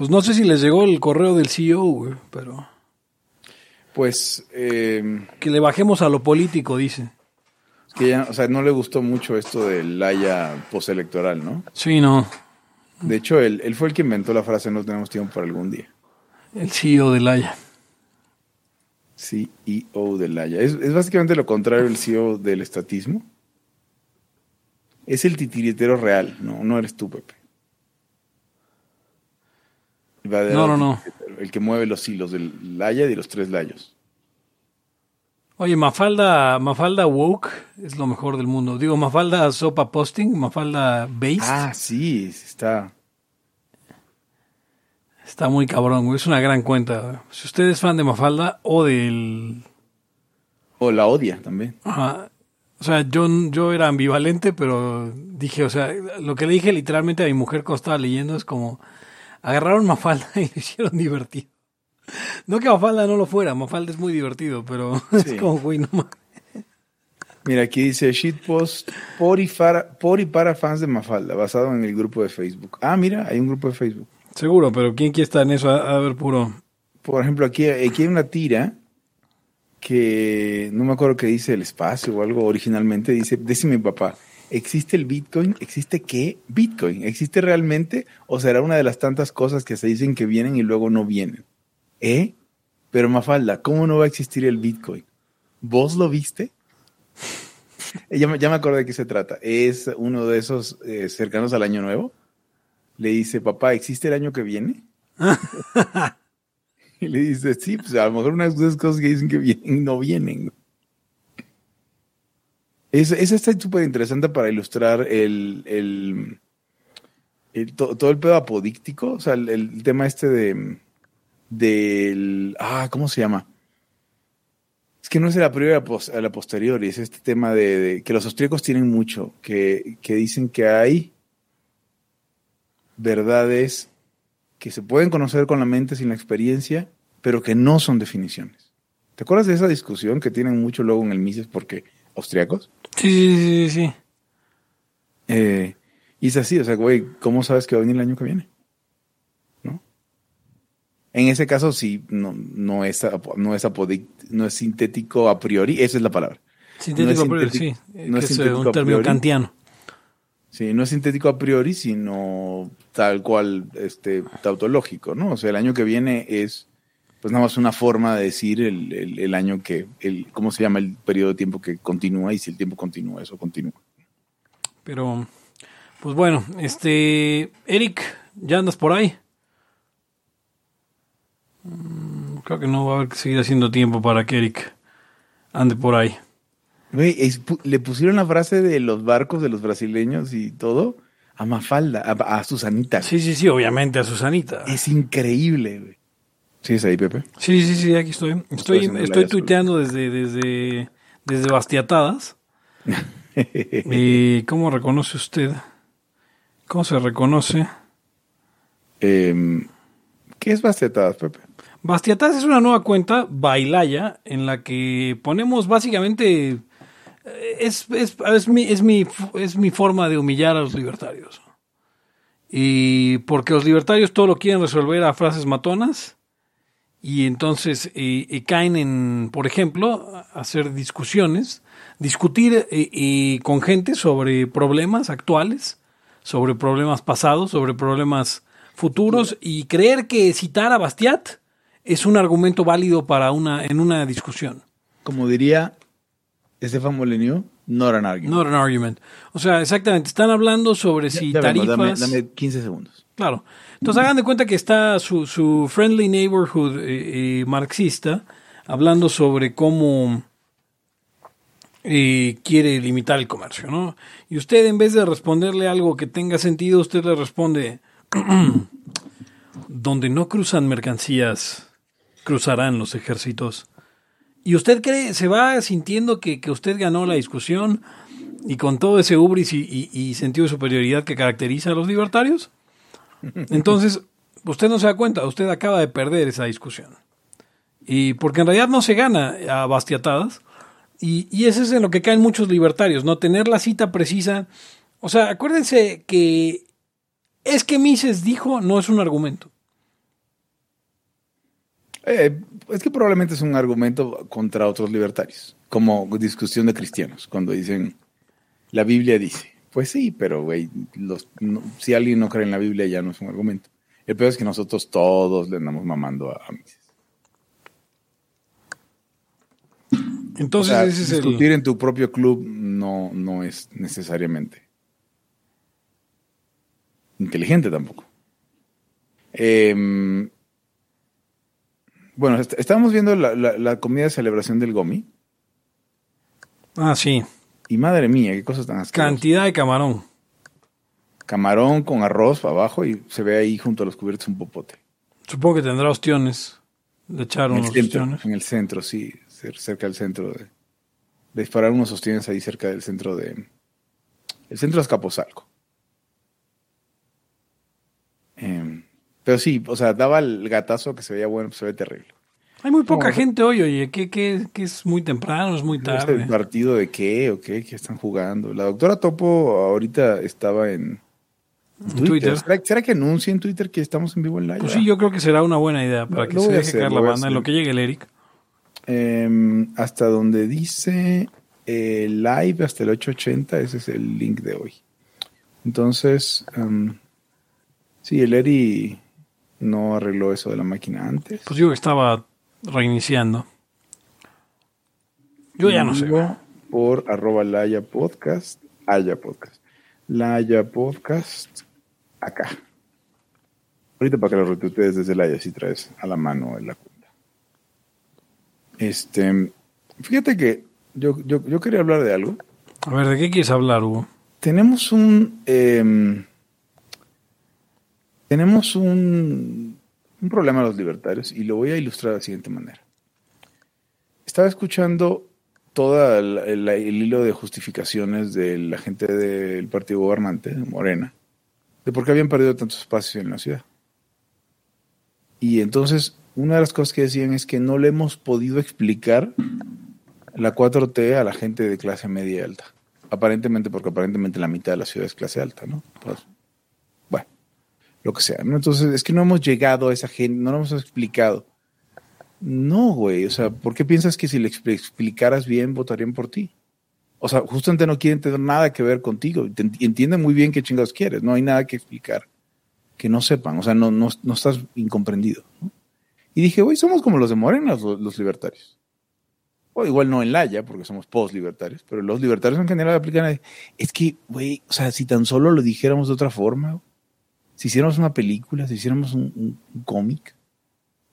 Pues no sé si les llegó el correo del CEO, güey, pero... Pues, eh, Que le bajemos a lo político, dice. que ya, o sea, no le gustó mucho esto del haya postelectoral, ¿no? Sí, no. De hecho, él, él fue el que inventó la frase no tenemos tiempo para algún día. El CEO de Laia. CEO del Haya. Es, es básicamente lo contrario del CEO del estatismo. Es el titiritero real, no, no eres tú, Pepe. No, no, no. El que mueve los hilos del Laya y de los tres layos. Oye, Mafalda, Mafalda Woke es lo mejor del mundo. Digo, Mafalda Sopa Posting, Mafalda Based. Ah, sí, está. Está muy cabrón, güey. Es una gran cuenta. Si usted es fan de Mafalda o del... O la odia también. Ajá. O sea, yo, yo era ambivalente, pero dije, o sea, lo que le dije literalmente a mi mujer cuando estaba leyendo es como, agarraron Mafalda y lo hicieron divertido. No que Mafalda no lo fuera, Mafalda es muy divertido, pero Sí. es como, güey, no mames. Mira, aquí dice shitpost por y, para, por y para fans de Mafalda, basado en el grupo de Facebook. Ah, mira, hay un grupo de Facebook. Seguro, pero ¿quién quiere estar en eso? A, a ver, puro. Por ejemplo, aquí, aquí hay una tira que no me acuerdo qué dice el espacio o algo originalmente. Dice, decime papá, ¿existe el Bitcoin? ¿Existe qué? Bitcoin. ¿Existe realmente o será una de las tantas cosas que se dicen que vienen y luego no vienen? ¿Eh? Pero Mafalda, ¿cómo no va a existir el Bitcoin? ¿Vos lo viste? ya, me, ya me acordé de qué se trata. Es uno de esos eh, cercanos al Año Nuevo. Le dice, papá, ¿existe el año que viene? Y le dice, sí, pues a lo mejor unas de esas cosas que dicen que vienen no vienen. Es, esa está súper interesante para ilustrar el, el, el- to- todo el pedo apodíctico, o sea, el, tema este de, del, ah, ¿cómo se llama? Es que no es a la pos- a la posteriori, es este tema de, de que los austríacos tienen mucho, que, que dicen que hay verdades que se pueden conocer con la mente sin la experiencia, pero que no son definiciones. ¿Te acuerdas de esa discusión que tienen mucho luego en el Mises porque austriacos? Sí, sí, sí, sí, sí. Eh, y es así, o sea, güey, ¿cómo sabes que va a venir el año que viene? ¿No? En ese caso, sí, no, no, es, no, es no es sintético a priori, esa es la palabra. Sintético, No es sí. sintético- eh, no que es es, eh, sintético un a término kantiano. Sí, no es sintético a priori, sino tal cual este, tautológico, ¿no? O sea, el año que viene es pues nada más una forma de decir el, el- el año que, el, ¿cómo se llama el periodo de tiempo que continúa? Y si el tiempo continúa, eso continúa. Pero, pues bueno, este. Eric, ¿ya andas por ahí? Mm, Creo que no va a haber que seguir haciendo tiempo para que Eric ande por ahí. Le pusieron la frase de los barcos de los brasileños y todo a Mafalda, a, a Susanita. Sí, sí, sí, obviamente a Susanita. Es increíble, güey. ¿Sí es ahí, Pepe? Sí, sí, sí, aquí estoy. Estoy, estoy tuiteando desde, desde, desde Bastiatadas. ¿Y cómo reconoce usted? ¿Cómo se reconoce? Em, ¿Qué es Bastetadas, Pepe? Bastiatadas es una nueva cuenta, Bailaya, en la que ponemos básicamente... eh, Es, es, es, mi, es, mi, es mi forma de humillar a los libertarios. Y porque los libertarios todo lo quieren resolver a frases matonas. Y entonces y, y caen en, por ejemplo, hacer discusiones, discutir eh, y con gente sobre problemas actuales, sobre problemas pasados, sobre problemas futuros y creer que citar a Bastiat es un argumento válido para una en una discusión. Como diría Estefan Molyneux, not an argument. Not an argument. O sea, exactamente, están hablando sobre si Ya tarifas dame, dame 15 segundos. Claro. Entonces hagan de cuenta que está su, su friendly neighborhood eh, eh, marxista hablando sobre cómo eh, quiere limitar el comercio, ¿no? Y usted en vez de responderle algo que tenga sentido, usted le responde, donde no cruzan mercancías, cruzarán los ejércitos. Y usted cree, se va sintiendo que, que usted ganó la discusión y con todo ese ubris y, y- y sentido de superioridad que caracteriza a los libertarios. Entonces, usted no se da cuenta, usted acaba de perder esa discusión. Y porque en realidad no se gana a bastiatadas. Y, y eso es en lo que caen muchos libertarios, no tener la cita precisa. O sea, acuérdense que es que Mises dijo no es un argumento. Eh, es que probablemente es un argumento contra otros libertarios, como discusión de cristianos, cuando dicen, la Biblia dice, pues sí, pero güey, no- si alguien no cree en la Biblia ya no es un argumento. El peor es que nosotros todos le andamos mamando a, a Mises. Entonces o sea, ese es el... discutir en tu propio club no, no es necesariamente inteligente tampoco. Em, bueno, est- estábamos viendo la, la, la comida de celebración del Gomi Ah, sí. y madre mía, qué cosas tan asquerosas. Cantidad de camarón. Camarón con arroz para abajo y se ve ahí junto a los cubiertos un popote. Supongo que tendrá ostiones. Le echaron En el, unos centro, ostiones. en el centro, sí, cer- cerca del centro de, de disparar unos sostienes ahí cerca del centro de el centro de Azcapotzalco. Em, pero sí, o sea, daba el gatazo que se veía bueno, pues se ve terrible. Hay muy poca No. gente hoy, oye, que, que, que es muy temprano, es muy ¿Este tarde. partido de qué o qué? ¿Qué están jugando? La doctora Topo ahorita estaba en Twitter. Twitter. ¿Será, será que anuncie en Twitter que estamos en vivo en live? Pues sí, yo creo que será una buena idea para que lo se voy a deje hacer, caer la banda en lo que llegue el Eric. Em, hasta donde dice eh, live hasta el 880, ese es el link de hoy. Entonces, em, sí, el Eri no arregló eso de la máquina antes. Pues que estaba reiniciando. Yo ya no sé. Por arroba Laya Podcast, Haya Podcast. Laya Podcast, acá. Ahorita para que lo retuitees desde Laya si traes a la mano en la cuenta. Este, fíjate que yo, yo, yo quería hablar de algo. A ver, ¿de qué quieres hablar, Hugo? Tenemos un. em, tenemos un, un problema los libertarios y lo voy a ilustrar de la siguiente manera. Estaba escuchando todo el, hilo de justificaciones de la gente del partido gobernante, de Morena, de por qué habían perdido tantos espacios en la ciudad. Y entonces, una de las cosas que decían es que no le hemos podido explicar la 4T a la gente de clase media y alta. Aparentemente, porque aparentemente la mitad de la ciudad es clase alta, ¿no? Pues, lo que sea, ¿no? Entonces, es que no hemos llegado a esa gente, no lo hemos explicado. No, güey, o sea, ¿por qué piensas que si le expl- explicaras bien, votarían por ti? O sea, justamente no quieren tener nada que ver contigo. Entienden muy bien qué chingados quieres, no hay nada que explicar que no sepan, o sea, no, no, no estás incomprendido. Y dije, güey, somos como los de Morena, los, los libertarios. O igual no en Laya, porque somos post-libertarios, pero los libertarios en general aplican a... Es que, güey, o sea, si tan solo lo dijéramos de otra forma, si hiciéramos una película, si hiciéramos un, cómic,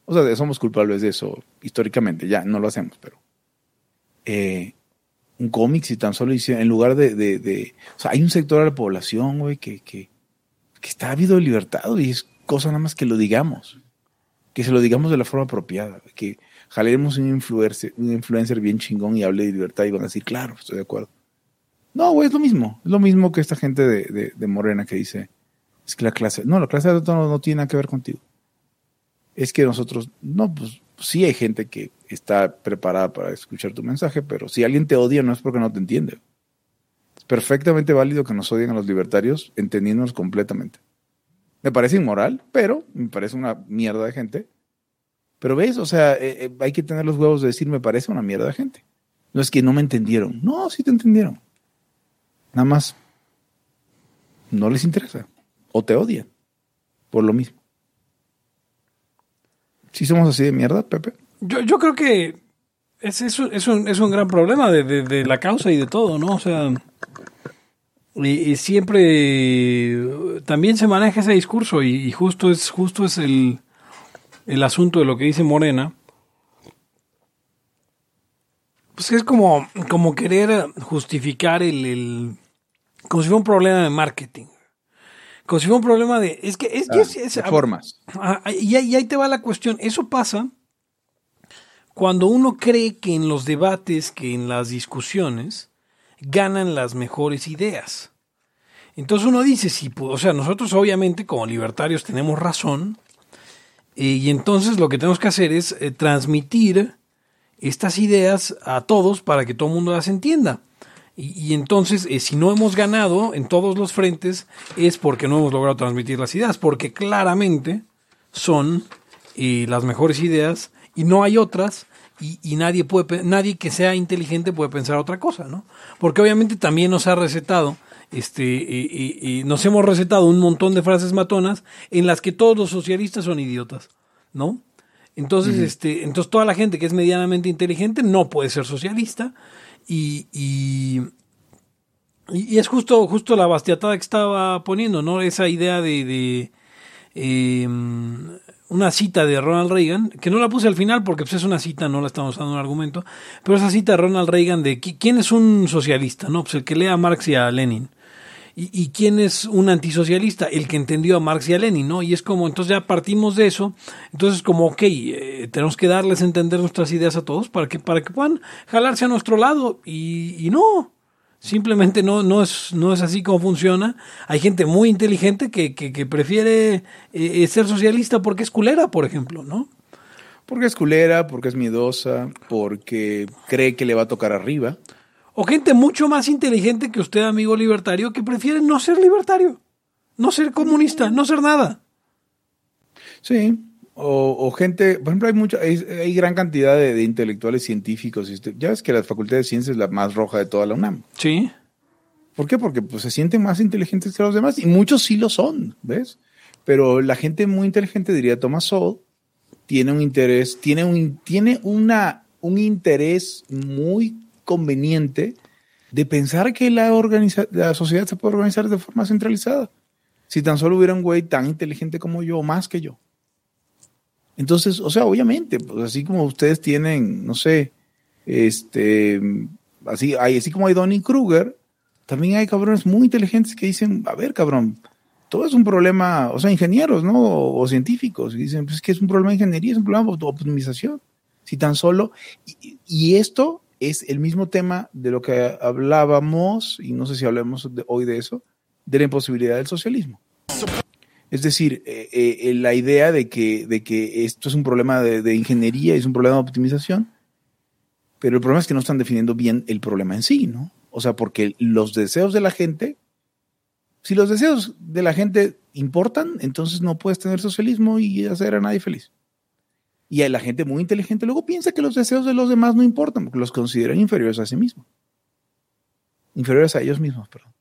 o sea, somos culpables de eso históricamente, ya, no lo hacemos, pero... eh, un cómic, si tan solo hiciera, en lugar de, de, O sea, hay un sector de la población, güey, que, que, está ávido de libertad y es cosa nada más que lo digamos. Que se lo digamos de la forma apropiada. Que jalemos un influencer, un influencer bien chingón y hable de libertad y van a decir, claro, estoy de acuerdo. No, güey, es lo mismo. Es lo mismo que esta gente de- de Morena que dice, es que la clase, no, la clase de no, no tiene nada que ver contigo. Es que nosotros, no, pues sí hay gente que está preparada para escuchar tu mensaje, pero si alguien te odia no es porque no te entiende. Es perfectamente válido que nos odien a los libertarios, entendiéndonos completamente. Me parece inmoral, pero me parece una mierda de gente. Pero ves, o sea, eh, eh, hay que tener los huevos de decir, me parece una mierda de gente. No es que no me entendieron. No, sí te entendieron. Nada más, no les interesa. O te odian. Por lo mismo. ¿Sí somos así de mierda, Pepe? Yo, yo creo que es, es, un, es, un, es un gran problema de, de- la causa y de todo, ¿no? O sea, y, siempre también se maneja ese discurso y, y justo es, justo es el, el asunto de lo que dice Morena. Pues es como, como querer justificar el, el- como si fuera un problema de marketing. Como si fuera un problema de... Es que es, Ah, es- es- de formas. Y, ahí- y ahí te va la cuestión. Eso pasa cuando uno cree que en los debates, que en las discusiones, ganan las mejores ideas. Entonces uno dice, sí, o sea, nosotros obviamente como libertarios tenemos razón, eh, y entonces lo que tenemos que hacer es eh, transmitir estas ideas a todos para que todo el mundo las entienda. Y, y entonces, eh, si no hemos ganado en todos los frentes, es porque no hemos logrado transmitir las ideas, porque claramente son eh, las mejores ideas y no hay otras y, y nadie puede nadie que sea inteligente puede pensar otra cosa, ¿no? Porque obviamente también nos ha recetado este y- y- y nos hemos recetado un montón de frases matonas en las que todos los socialistas son idiotas, ¿no? Entonces, este, entonces toda la gente que es medianamente inteligente no puede ser socialista y, y, y- es justo, justo la bastiatada que estaba poniendo, ¿no? Esa idea de, de, eh, una cita de Ronald Reagan, que no la puse al final porque pues, es una cita, no la estamos dando un argumento, pero esa cita de Ronald Reagan de qui- quién es un socialista, ¿no? Pues el que lea a Marx y a Lenin. ¿Y, quién es un antisocialista? El que entendió a Marx y a Lenin, ¿no? Y es como, entonces ya partimos de eso, entonces como, ok, eh, tenemos que darles a entender nuestras ideas a todos para que, para que puedan jalarse a nuestro lado y, no, simplemente no, no, es, no es así como funciona. Hay gente muy inteligente que, que, que prefiere eh, eh, ser socialista porque es culera, por ejemplo, ¿no? Porque es culera, porque es miedosa, porque cree que le va a tocar arriba. O gente mucho más inteligente que usted, amigo libertario, que prefiere no ser libertario, no ser comunista, no ser nada. Sí. O, o gente, por ejemplo, hay mucha, hay, hay gran cantidad de, de intelectuales científicos. Ya ves que la Facultad de Ciencias es la más roja de toda la UNAM. Sí. ¿Por qué? Porque pues, se sienten más inteligentes que los demás. Y muchos sí lo son, ¿ves? Pero la gente muy inteligente, diría Thomas Sowell, tiene un interés, tiene un, tiene una, un interés muy conveniente de pensar que la, sociedad se puede organizar de forma centralizada. Si tan solo hubiera un güey tan inteligente como yo, o más que yo. Entonces, o sea, obviamente, pues así como ustedes tienen, no sé, este, así, así como hay Donnie Kruger, también hay cabrones muy inteligentes que dicen, a ver, cabrón, todo es un problema, o sea, ingenieros, ¿no? O, científicos, y dicen, pues que es un problema de ingeniería, es un problema de optimización. Si tan solo, y esto es el mismo tema de lo que hablábamos, y no sé si hablamos hoy de eso, de la imposibilidad del socialismo. Es decir, eh, eh, la idea de que, de que esto es un problema de, de ingeniería, es un problema de optimización, pero el problema es que no están definiendo bien el problema en sí, ¿no? O sea, porque los deseos de la gente, si los deseos de la gente importan, entonces no puedes tener socialismo y hacer a nadie feliz. Y a la gente muy inteligente luego piensa que los deseos de los demás no importan, porque los consideran inferiores a sí mismos. Inferiores a ellos mismos, perdón.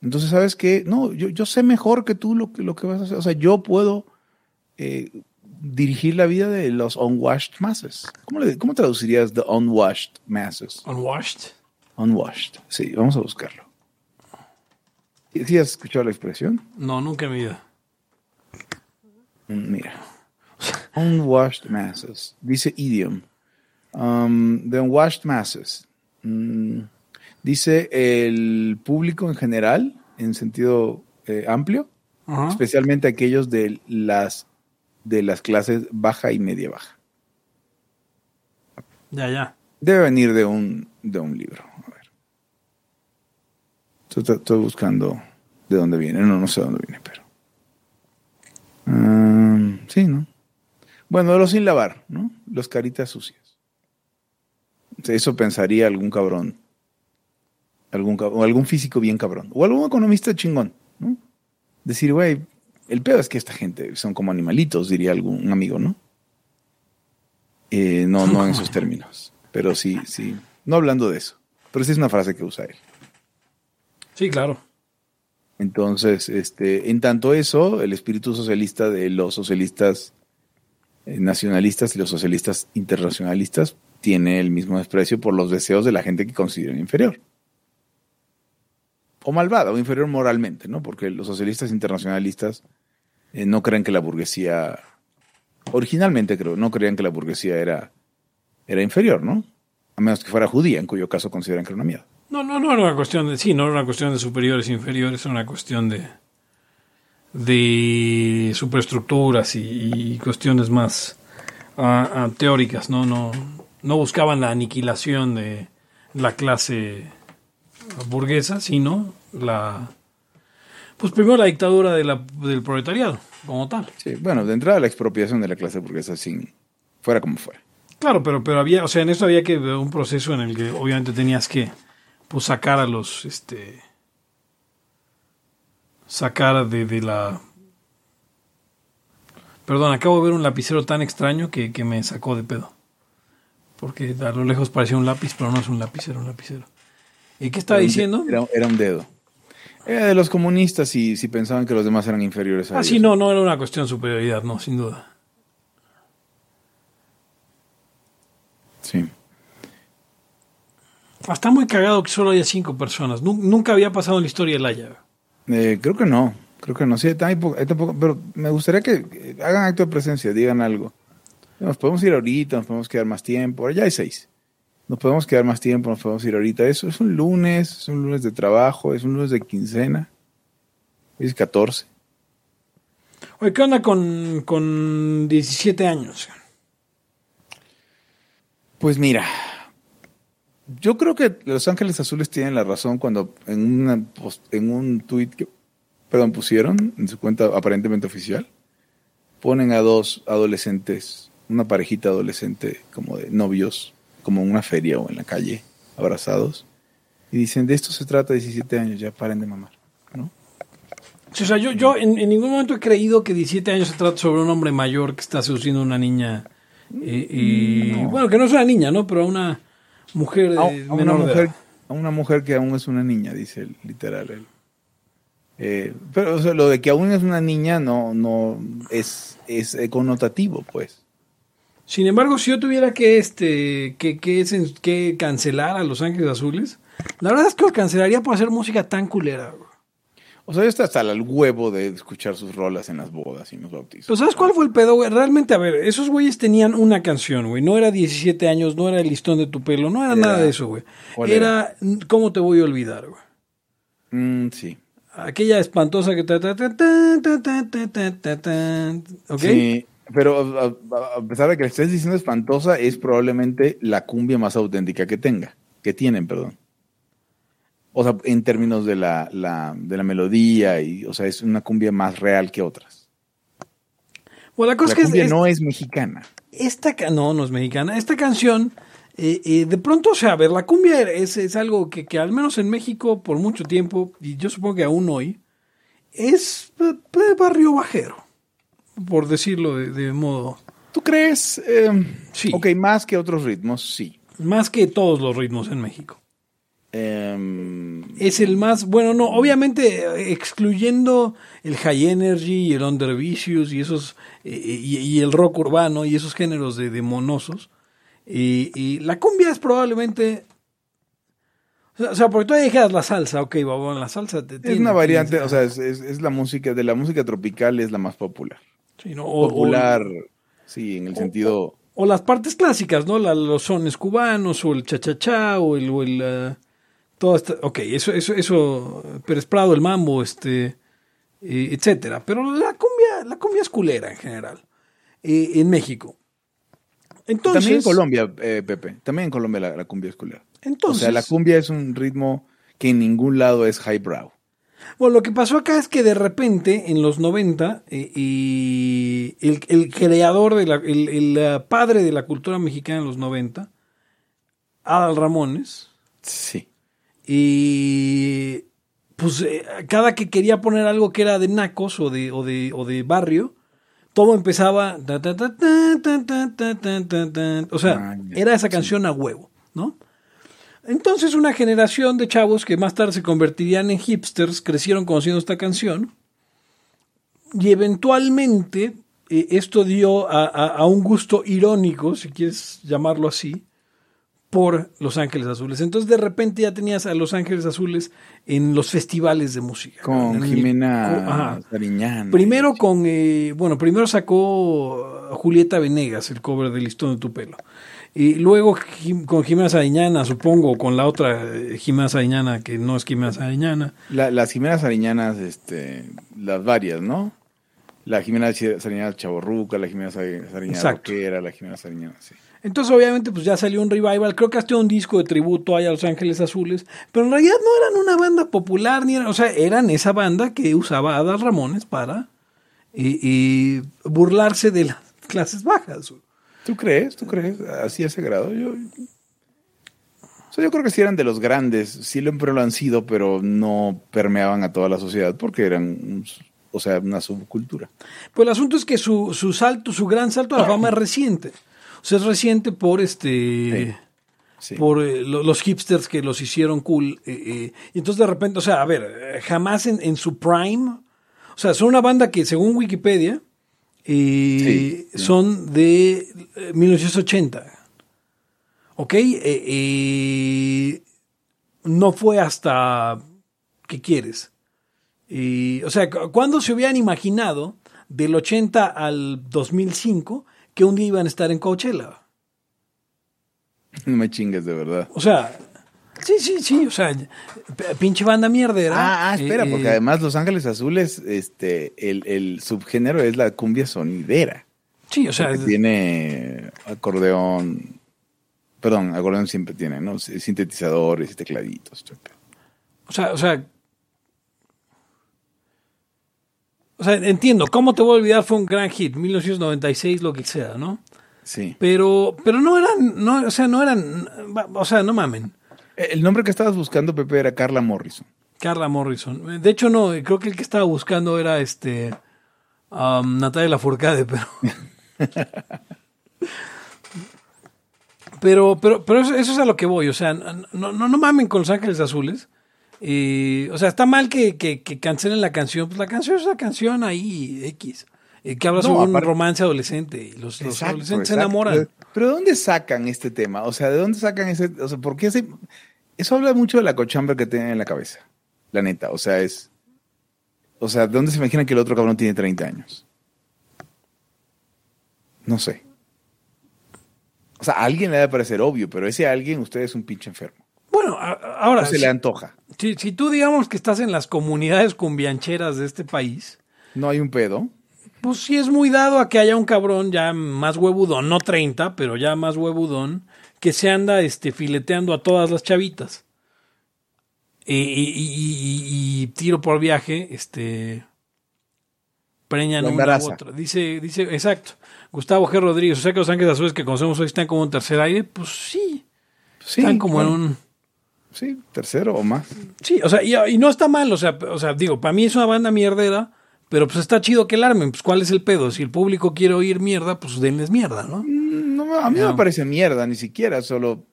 Entonces, ¿sabes qué? No, yo, yo sé mejor que tú lo que, lo que vas a hacer. O sea, yo puedo eh, dirigir la vida de los unwashed masses. ¿Cómo, le- cómo traducirías the unwashed masses? Unwashed. Unwashed. Sí, vamos a buscarlo. ¿Sí has escuchado la expresión? No, nunca en mi vida. Mm, Mira. Unwashed masses. Dice idiom. Um, the unwashed masses. Mm, dice el público en general, en sentido eh, amplio, especialmente aquellos de las, de las clases baja y media baja. Ya, ya. Debe venir de un, de un libro. A ver. Estoy, estoy buscando de dónde viene. No, no sé de dónde viene, pero. Um, sí, ¿no? Bueno, los sin lavar, ¿no? Los caritas sucias. Eso pensaría algún cabrón. Algún, o algún físico bien cabrón. O algún economista chingón, ¿no? Decir, güey, el peor es que esta gente son como animalitos, diría algún amigo, ¿no? Eh, no, no en esos términos. Pero sí, sí. No hablando de eso. Pero sí es una frase que usa él. Sí, claro. Entonces, este, en tanto eso, el espíritu socialista de los socialistas nacionalistas y los socialistas internacionalistas tiene el mismo desprecio por los deseos de la gente que consideran inferior. O malvada, o inferior moralmente, ¿no? Porque los socialistas internacionalistas eh, no creen que la burguesía, originalmente creo, no creían que la burguesía era, era inferior, ¿no? A menos que fuera judía, en cuyo caso consideran que era una mierda. No, no, no era una cuestión de, sí, no era una cuestión de superiores inferiores, era una cuestión de, de superestructuras y, y cuestiones más ah, ah, teóricas, ¿no? No, no buscaban la aniquilación de la clase burguesa, sino la, pues primero la dictadura de la- del proletariado, como tal. Sí, bueno, de entrada la expropiación de la clase burguesa sin, fuera como fuera. Claro, pero, pero había, o sea, en eso había que un proceso en el que obviamente tenías que pues sacar a los, este, sacar de, de la, Perdón, acabo de ver un lapicero tan extraño que, que me sacó de pedo. Porque a lo lejos parecía un lápiz, pero no es un lapicero, un lapicero. ¿Y qué estaba Era diciendo? Era, era un dedo. Era de los comunistas y si pensaban que los demás eran inferiores a Ah, ellos. sí, no, no era una cuestión de superioridad, no, sin duda. Sí. Ah, Está muy cagado que solo haya cinco personas. Nu- Nunca había pasado en la historia del Haya. Eh, creo que no. Creo que no. Sí, tampoco, tampoco- pero me gustaría que hagan acto de presencia, digan algo. Nos podemos ir ahorita, nos podemos quedar más tiempo. Ahora ya hay seis. Nos podemos quedar más tiempo, nos podemos ir ahorita. Eso es un lunes, es un lunes de trabajo, es un lunes de quincena. Es 14. Oye, ¿qué onda con, con 17 años? Pues mira, yo creo que Los Ángeles Azules tienen la razón cuando en, una post- en un tweet que perdón, pusieron en su cuenta aparentemente oficial, ponen a dos adolescentes, una parejita adolescente como de novios, como en una feria o en la calle, abrazados, y dicen, de esto se trata 17 años, ya paren de mamar, ¿no? Sí, O sea, yo, yo en, en ningún momento he creído que 17 años se trata sobre un hombre mayor que está seduciendo a una niña. eh, y, No. Bueno, que no es una niña, ¿no? Pero a una mujer A, a una mujer, a una mujer que aún es una niña, dice el, literal él. Eh, pero o sea, lo de que aún es una niña no, no es, es connotativo, pues. Sin embargo, si yo tuviera que este que, que, que cancelar a Los Ángeles Azules, la verdad es que los cancelaría por hacer música tan culera. güey. O sea, ya está hasta el huevo de escuchar sus rolas en las bodas y en los bautizos. Pero ¿sabes cuál fue el pedo, güey? Realmente, a ver, esos güeyes tenían una canción, güey. No era 17 años, no era el listón de tu pelo, no era, nada de eso, güey. Era, ¿cómo te voy a olvidar, güey? Sí. Aquella espantosa que... Ta. Sí, pero a, a, pesar de que le estés diciendo espantosa, es probablemente la cumbia más auténtica que tenga, que tienen, perdón. O sea, en términos de la, la- de la melodía, y, o sea, es una cumbia más real que otras. Bueno, la cosa La es que es- cumbia es- no es mexicana. esta... No, no es mexicana. Esta canción, eh, eh, de pronto, o sea, a ver, la cumbia es, es algo que, que al menos en México por mucho tiempo, y yo supongo que aún hoy, es eh, barrio bajero, por decirlo de, de modo... ¿Tú crees? Eh, Sí. Ok, más que otros ritmos, sí. Más que todos los ritmos en México. Em, Es el más, bueno, no, obviamente eh, excluyendo el high energy y el under vicious y esos, eh, y, y el rock urbano y esos géneros de, de monosos. Y, y la cumbia es probablemente, o sea, porque tú dijeras la salsa, ok, bueno, la salsa te es tiene- una variante, o sea, es, es- es la música, de la música tropical es la más popular. sí, ¿no? O- o- Popular, sí, en el sentido... O las partes clásicas, ¿no? La- los sones cubanos, o el cha-cha-cha, o el, o el eh, todo esta- ok, eso, eso, eso, Pérez Prado, el mambo, este, eh, etcétera. Pero la cumbia, la cumbia es culera en general, eh, en México. Entonces, También en Colombia, eh, Pepe, también en Colombia la, la cumbia es culera. Entonces, o sea, la cumbia es un ritmo que en ningún lado es highbrow. Bueno, lo que pasó acá es que de repente, en los 90, eh, y el, el creador, de la, el, el, padre de la cultura mexicana en los 90, Adal Ramones, Sí. Y pues cada que quería poner algo que era de nacos o de, o de, o de barrio, todo empezaba. O sea, era esa canción a huevo, ¿no? Entonces una generación de chavos que más tarde se convertirían en hipsters crecieron conociendo esta canción y eventualmente esto dio a, a, a, un gusto irónico, si quieres llamarlo así, por Los Ángeles Azules. Entonces de repente ya tenías a Los Ángeles Azules en los festivales de música. Con Jimena Ajá. Sariñana. Primero con, eh, bueno, primero sacó Julieta Venegas, el cover de Listón de tu pelo. Y luego con Jimena Sariñana, supongo, con la otra eh, Jimena Sariñana, que no es Jimena Sariñana. La- las Jimenas Sariñanas, este, las varias, ¿no? La Jimena Sariñana Chaborruca, la Jimena Sari- Sariñana. Rockera, la Jimena Sariñana, sí. Entonces, obviamente, pues ya salió un revival. Creo que hasta un disco de tributo ahí a Los Ángeles Azules. Pero en realidad no eran una banda popular, ni eran, o sea, eran esa banda que usaba a Adal Ramones para y, y burlarse de las clases bajas. ¿Tú crees? ¿Tú crees? Así a ese grado. Yo, o sea, yo creo que sí eran de los grandes, sí lo han sido, pero no permeaban a toda la sociedad porque eran o sea, una subcultura. Pues el asunto es que su, su salto, su gran salto a la fama es reciente. O sea, es reciente por este. Sí. Por eh, lo- los hipsters que los hicieron cool. eh, eh, y entonces de repente, o sea, a ver, jamás en, en su prime. O sea, son una banda que según Wikipedia Sí, sí. son de eh, 1980. ¿Ok? No fue hasta. ¿Qué quieres? O sea, cu- ¿cuándo se hubieran imaginado del 80 al 2005 que un día iban a estar en Coachella? No me chingues, de verdad. O sea, sí, sí, sí, o sea, pinche banda mierdera. Ah, ah, espera, Eh, porque además Los Ángeles Azules, este, el, el subgénero es la cumbia sonidera. Sí, o sea, tiene acordeón, perdón, acordeón siempre tiene, ¿no? Sintetizadores y tecladitos. o sea, o sea, o sea, entiendo, ¿cómo te voy a olvidar? Fue un gran hit, 1996, lo que sea, ¿no? Sí. Pero, pero no eran, no, o sea, no eran, o sea, no mamen. Eh, El nombre que estabas buscando, Pepe, era Carla Morrison. Carla Morrison. De hecho, no, creo que el que estaba buscando era este um, Natalia Lafourcade, pero. pero, pero, pero eso, eso es a lo que voy. O sea, no, no, no mamen con Los Ángeles Azules. O sea, está mal que, que, que cancelen la canción. Pues la canción es una canción ahí, X. eh, que habla No, sobre un romance adolescente. Los, los Exacto, adolescentes se enamoran. Pero, ¿de dónde sacan este tema? O sea, ¿de dónde sacan ese...? O sea, ¿por qué ese...? Eso habla mucho de la cochambre que tienen en la cabeza. La neta, o sea, es... O sea, ¿de dónde se imaginan que el otro cabrón tiene 30 años? No sé. O sea, a alguien le debe parecer obvio, pero ese alguien, usted es un pinche enfermo. Bueno, a- ahora. No se si- le antoja. si, si tú digamos que estás en las comunidades cumbiancheras de este país. No hay un pedo. Pues sí es muy dado a que haya un cabrón ya más huevudón, no 30, pero ya más huevudón, que se anda este, fileteando a todas las chavitas. Y, y- y- y- y tiro por viaje, este preñan una u otra. Dice, dice, exacto. Gustavo G. Rodríguez, o sea que los ángeles azules que conocemos hoy están como en tercer aire, pues sí. Sí, están como bueno, en un. Sí, tercero o más. Sí, o sea, y, y no está mal, o sea, o sea, digo, para mí es una banda mierdera, pero pues está chido que la armen, pues ¿cuál es el pedo? Si el público quiere oír mierda, pues denles mierda, ¿no? No, a mí no me parece mierda, ni siquiera, solo,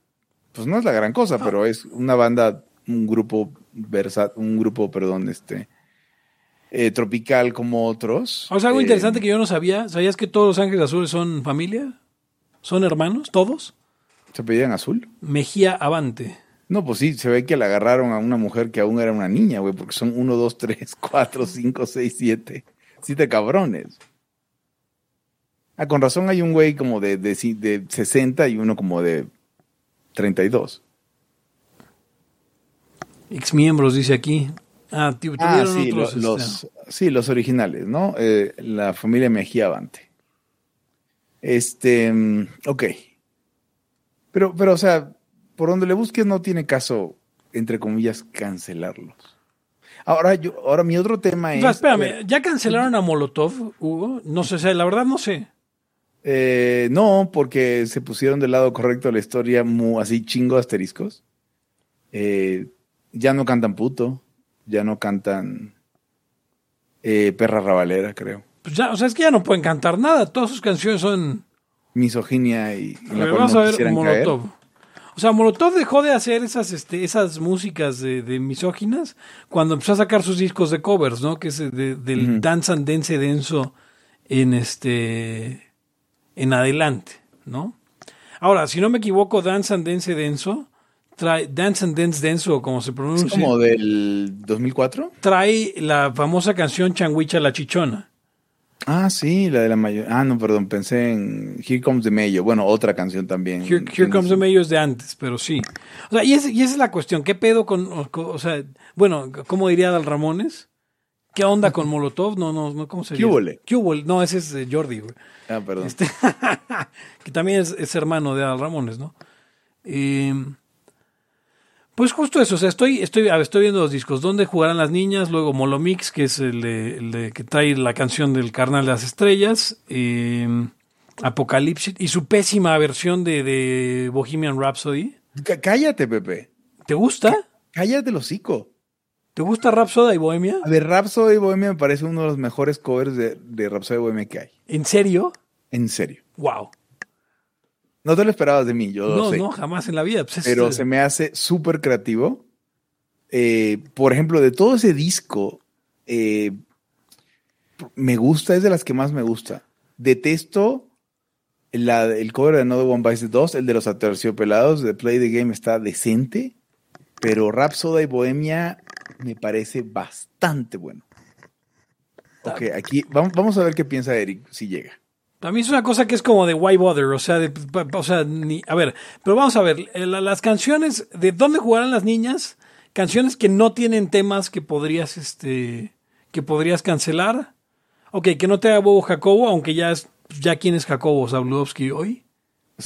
pues no es la gran cosa, pero es una banda, un grupo versa, un grupo, perdón, este, eh, tropical como otros. O sea, algo Eh, interesante que yo no sabía, ¿sabías que todos los Ángeles Azules son familia? ¿Son hermanos? ¿Todos? ¿Se pedían azul? Mejía Avante. No, pues sí, se ve que le agarraron a una mujer que aún era una niña, güey, porque son uno, dos, tres, cuatro, cinco, seis, siete, siete cabrones. Ah, con razón hay un güey como de, de, de 60 y uno como de 32. Ex miembros, dice aquí. Ah, tu- Ah, sí, otros. lo- este, los, sí, los originales, ¿no? Eh, la familia Mejía Avante. Este, mm, ok. Pero, pero, o sea, por donde le busques no tiene caso, entre comillas, cancelarlos. Ahora, yo, ahora mi otro tema es. espérame, ¿ya cancelaron a Molotov, Hugo? No sé, la verdad no sé. eh, no, porque se pusieron del lado correcto de la historia, así chingo asteriscos. Eh, ya no cantan puto, ya no cantan eh, perra rabalera, creo. Pues ya, o sea, es que ya no pueden cantar nada, todas sus canciones son... misoginia y en la cual vamos no a ver Molotov. caer. O sea, Molotov dejó de hacer esas, este, esas músicas de, de misóginas cuando empezó a sacar sus discos de covers, ¿no? Que es de- del. Dance and Dance denso en este en adelante, ¿no? Ahora, si no me equivoco, Dance and Dance denso trae Dance and Dance denso, como se Es pronuncia, como del 2004. trae la famosa canción Changuicha la Chichona. Ah, sí, la de la mayor. Ah, no, perdón, pensé en Here Comes the Mayo. Bueno, otra canción también. Here, Here Comes the Mayo es de antes, pero sí. O sea, y, es- y esa es la cuestión. ¿Qué pedo con, o, o sea, bueno, ¿cómo diría Dal Ramones? ¿Qué onda con Molotov? No, no, no, ¿cómo se. ¿Qué hubole? No, ese es Jordi, güey. Ah, perdón. Este, que también es, es hermano de Dal Ramones, ¿no? Eh, pues justo eso, o sea, estoy, estoy, estoy viendo los discos. ¿Dónde jugarán las niñas? Luego Molomix, que es el, de- el de- que trae la canción del Carnal de las Estrellas. eh, Apocalipsis y su pésima versión de, de Bohemian Rhapsody. Cá- Cállate, Pepe. ¿Te gusta? Cállate el hocico. ¿Te gusta Rhapsody y Bohemia? A ver, Rhapsody Bohemia me parece uno de los mejores covers de, de Rhapsody Bohemia que hay. ¿En serio? En serio. Wow. No te lo esperabas de mí, yo lo No, sé. no, jamás en la vida. Pues es- pero se me hace súper creativo. Eh, por ejemplo, de todo ese disco, eh, me gusta, es de las que más me gusta. Detesto la- el cover de Another One Bites the Dust, el de los aterciopelados de Play the Game está decente, pero Rhapsody y Bohemia me parece bastante bueno. Ok, aquí vamos, vamos a ver qué piensa Eric si llega. A mí es una cosa que es como de why bother, o sea, de- o sea, ni, a ver, pero vamos a ver, eh, la- las canciones, ¿de dónde jugarán las niñas? Canciones que no tienen temas que podrías, este, que podrías cancelar. Ok, que no te haga bobo Jacobo, aunque ya es, ya quién es Jacobo Zabludowski hoy,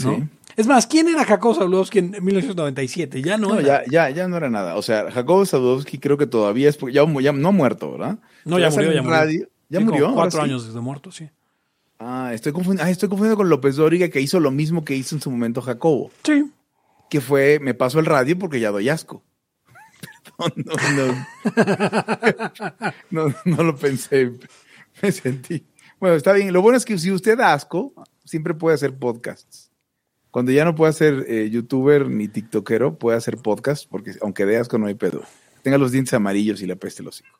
¿no? Sí. Es más, ¿quién era Jacobo Zabludowski en 1997? Ya no, No, era. ya, ya, ya no era nada. O sea, Jacobo Sadowski creo que todavía es, ya, ya no ha muerto, ¿verdad? No, ya murió, ya en murió. radio. Ya Sí, murió. Cuatro sí. años desde muerto, sí. Ah, estoy confundiendo, ah, estoy confundiendo con López Dóriga que hizo lo mismo que hizo en su momento Jacobo, Sí. que fue me pasó el radio porque ya doy asco. Perdón, no, no, no, no lo pensé, me sentí. Bueno, está bien. Lo bueno es que si usted da asco, siempre puede hacer podcasts. Cuando ya no pueda ser eh, youtuber ni tiktokero, puede hacer podcast, porque aunque de asco no hay pedo. Tenga los dientes amarillos y le apeste el hocico.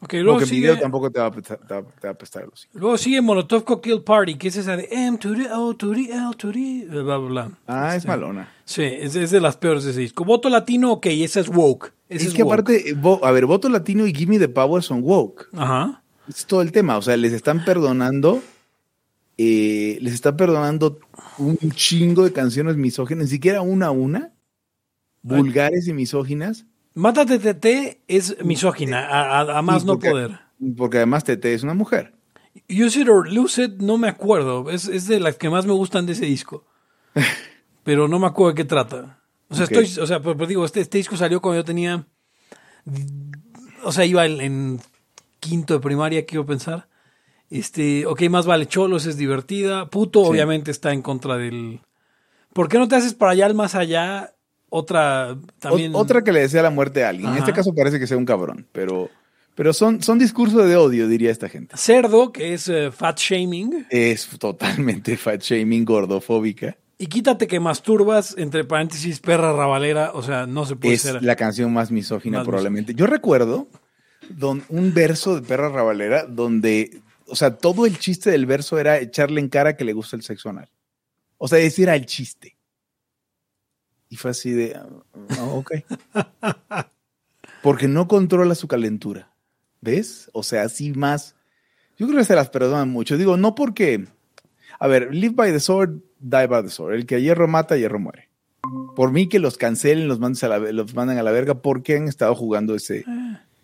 Ok, luego Porque en sigue, video tampoco te va, a apestar, te va- te va a apestar el hocico. luego sigue Molotov Cocktail Party, que es esa de M to the O to the L to the bla, bla, bla. Ah, es Este, malona. Sí, es, es de las peores de ese disco. Voto latino, ok, esa es woke. Esa Es es que woke. aparte, a ver, Voto Latino y Gimme the Power son woke. Ajá. Es todo el tema. O sea, les están perdonando, eh, les están perdonando un chingo de canciones misóginas, ni siquiera una a una, vulgares y misóginas, Mátate TT es misógina, a, más Sí, no poder. porque además Tete es una mujer. Use It or Lose It, no me acuerdo. Es, es de las que más me gustan de ese disco. Pero no me acuerdo de qué trata. O sea, estoy, o sea, pero, pero digo, este, este disco salió cuando yo tenía. O sea, iba en, en quinto de primaria, quiero pensar. Este, ok, más vale Cholos, es divertida. Puto, Sí. obviamente, está en contra del. ¿Por qué no te haces para allá al más allá? Otra también. O- otra que le desea la muerte a alguien. En este caso parece que sea un cabrón, pero, pero son, son discursos de odio, diría esta gente. Cerdo, que es eh, fat shaming. Es totalmente fat shaming, gordofóbica. Y quítate que masturbas, entre paréntesis, perra rabalera. O sea, no se puede es ser. la canción más misógina Más probablemente. Yo recuerdo don, un verso de Perra Rabalera donde, o sea, todo el chiste del verso era echarle en cara que le gusta el sexo anal. O sea, ese era el chiste. Y fue así de, ah, ah, ok. Porque no controla su calentura. ¿Ves? O sea, así más. Yo creo que se las perdonan mucho. Digo, no porque. A ver, live by the sword, die by the sword. El que a hierro mata, a hierro muere. Por mí que los cancelen, los, a la, los manden a la verga porque han estado jugando ese,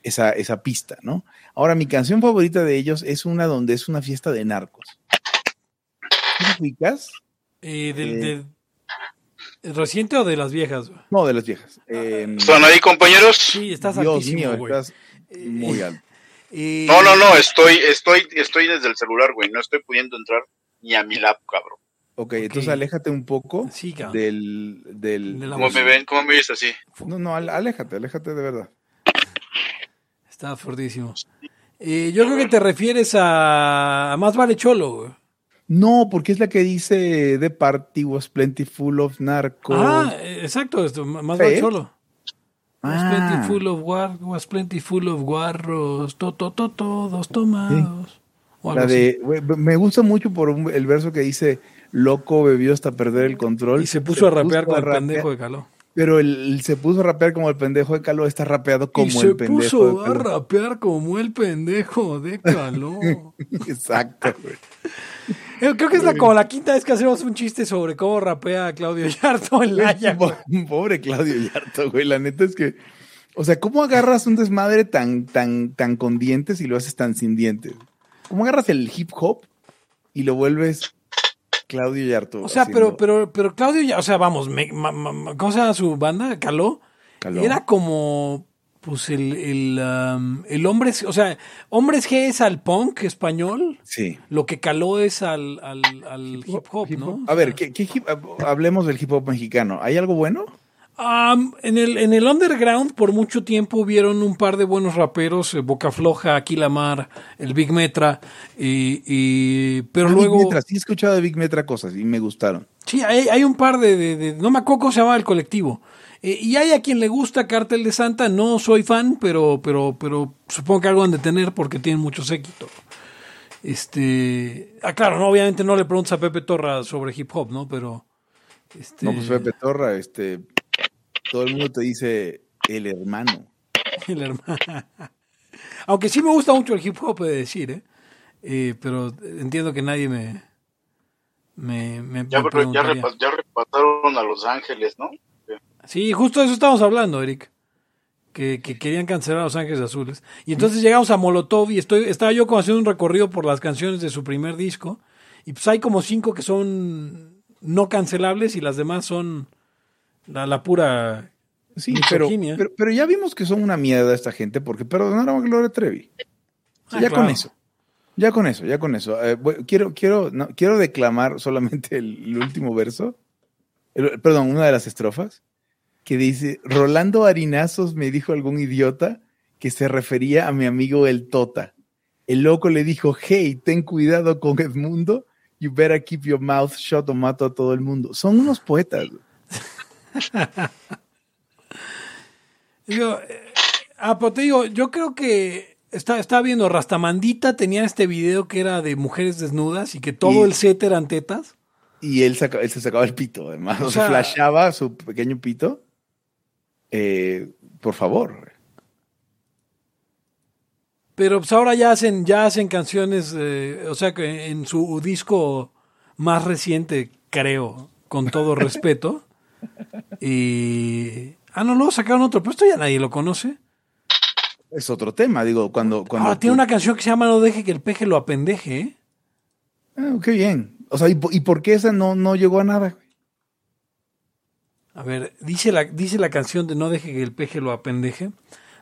esa, esa pista, ¿no? Ahora, mi canción favorita de ellos es una donde es una fiesta de narcos. ¿Sí lo ubicas? Eh, del- Eh. del- ¿Reciente o de las viejas? güey? No, de las viejas. Eh, ¿Están ahí, compañeros? Sí, estás Dios altísimo, mío, güey. estás muy alto. Eh, No, no, no, estoy, estoy, estoy desde el celular, güey. No estoy pudiendo entrar ni a mi lap, cabrón. Ok, entonces aléjate un poco Sí, del... del De la ¿Cómo me ven? ¿Cómo me ves así? No, no, al- aléjate, aléjate de verdad. Está fuertísimo. Eh, yo creo que te refieres a, a Más Vale Cholo, güey. No, porque es la que dice The party was plenty full of narcos. Ah, eh, exacto, esto, Más. Vale Cholo. Was Ah. plenty full of war, was plenty full of guarros, to, to, to, todos tomados. La de, me gusta mucho por un- el verso que dice, loco bebió hasta perder el control. Y se puso a rapear con a el pendejo de Caló. Pero el, se puso a rapear como el pendejo de Caló, está rapeado como y se el pendejo puso de a rapear como el pendejo de Caló. Exacto, güey. Creo que es la, como la quinta vez que hacemos un chiste sobre cómo rapea Claudio Yarto en. Po- Pobre Claudio Yarto, güey. La neta es que, o sea, ¿cómo agarras un desmadre tan, tan, tan con dientes y lo haces tan sin dientes? ¿Cómo agarras el hip hop y lo vuelves Claudio Yarto? O sea, haciendo pero, pero, pero Claudio, ya- o sea, vamos, me- ma- ma- ma- ¿cómo se llama su banda? Caló. Caló? Era como, pues, el, el, um, el hombre, o sea, Hombres G es al punk español, Sí. lo que Caló es al, al, al hip hop, Hip ¿no? hop. A ver, ¿qué, qué hip- hablemos del hip hop mexicano. ¿Hay algo bueno? Um, en, el, en el underground por mucho tiempo hubieron un par de buenos raperos, eh, Boca Floja, Aquilamar, el Big Metra, y, y pero Ah, luego... Big Metra, sí he escuchado de Big Metra cosas y me gustaron. Sí, hay, hay un par de, de- de- No me acuerdo cómo se llamaba el colectivo. Eh, y hay a quien le gusta Cártel de Santa, no soy fan, pero, pero, pero supongo que algo han de tener porque tienen mucho séquito. Este. Ah, claro, no, obviamente no le preguntas a Pepe Torra sobre hip hop, ¿no? Pero. Este, No, pues Pepe Torra, este, todo el mundo te dice el hermano. el hermano. Aunque sí me gusta mucho el hip hop, he de decir, ¿eh? Eh, pero entiendo que nadie me. Me, me, Ya, me ya, repasaron a Los Ángeles, ¿no? Sí, justo de eso estamos hablando, Eric. Que, que querían cancelar a Los Ángeles Azules. Y entonces llegamos a Molotov y estoy, estaba yo como haciendo un recorrido por las canciones de su primer disco. Y pues hay como cinco que son no cancelables y las demás son la, la pura. Sí, pero, pero, pero ya vimos que son una mierda esta gente porque perdonaron a Gloria Trevi. O sea, Ah, ya claro. con eso. Ya con eso, ya con eso. Eh, quiero, quiero, no, quiero declamar solamente el, el último verso. El- perdón, una de las estrofas. Que dice, Rolando Harinazos me dijo algún idiota que se refería a mi amigo el Tota. El loco le dijo, hey, ten cuidado con Edmundo. You better keep your mouth shut o mato a todo el mundo. Son unos poetas. Digo, eh, te digo, yo creo que está, estaba viendo Rastamandita, tenía este video que era de mujeres desnudas y que todo Y- el set eran tetas. Y él, saca- él se sacaba el pito, además. O O, sea, flashaba su pequeño pito. Eh, por favor. Pero pues ahora ya hacen, ya hacen canciones, eh, o sea que en su disco más reciente, creo, con todo respeto. Y. Ah, no, luego sacaron otro, pero esto ya nadie lo conoce. Es otro tema, digo, cuando... cuando Ahora tiene una canción que se llama No deje que el peje lo apendeje, ¿eh? Ah, qué bien. O sea, ¿y, y por qué esa no, no llegó a nada? A ver, dice la, dice la canción de No deje que el peje lo apendeje.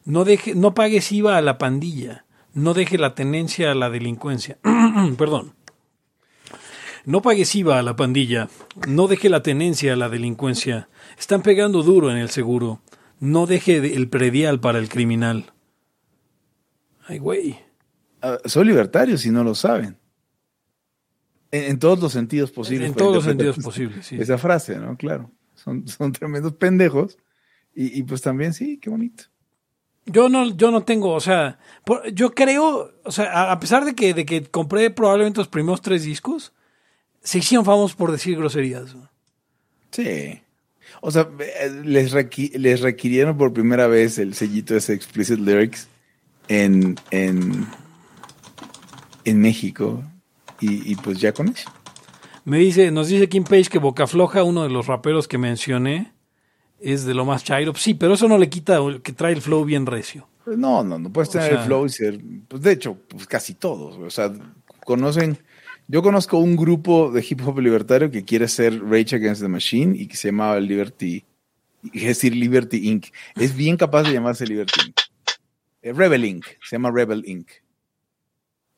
No deje, no pagues IVA a la pandilla. No deje la tenencia a la delincuencia. Perdón. No pagues IVA a la pandilla. No deje la tenencia a la delincuencia. Están pegando duro en el seguro. No deje de- el predial para el criminal. Ay, güey. Ah, soy libertario si no lo saben. En, en todos los sentidos posibles. En todos los sentidos posibles, sí. Esa frase, ¿no? Claro. Son, son tremendos pendejos. Y, y pues también, sí, qué bonito. Yo no, yo no tengo, o sea, por- yo creo, o sea, a, pesar de que, de que compré probablemente los primeros tres discos, se hicieron famosos por decir groserías. Sí. O sea, eh, les, requi- les requirieron por primera vez el sellito de ese explicit lyrics en, en, en México. Y, y pues ya con eso. Me dice, nos dice Kim Page que Boca Floja, uno de los raperos que mencioné, es de lo más chairo. Sí, pero eso no le quita que trae el flow bien recio. No, no, no puedes O tener sea- el flow y ser. Pues de hecho, pues casi todos. O sea, conocen. Yo conozco un grupo de hip hop libertario que quiere ser Rage Against the Machine y que se llamaba Liberty. Es decir, Liberty Inc. Es bien capaz de llamarse Liberty Inc. Eh, Rebel Inc. Se llama Rebel Inc.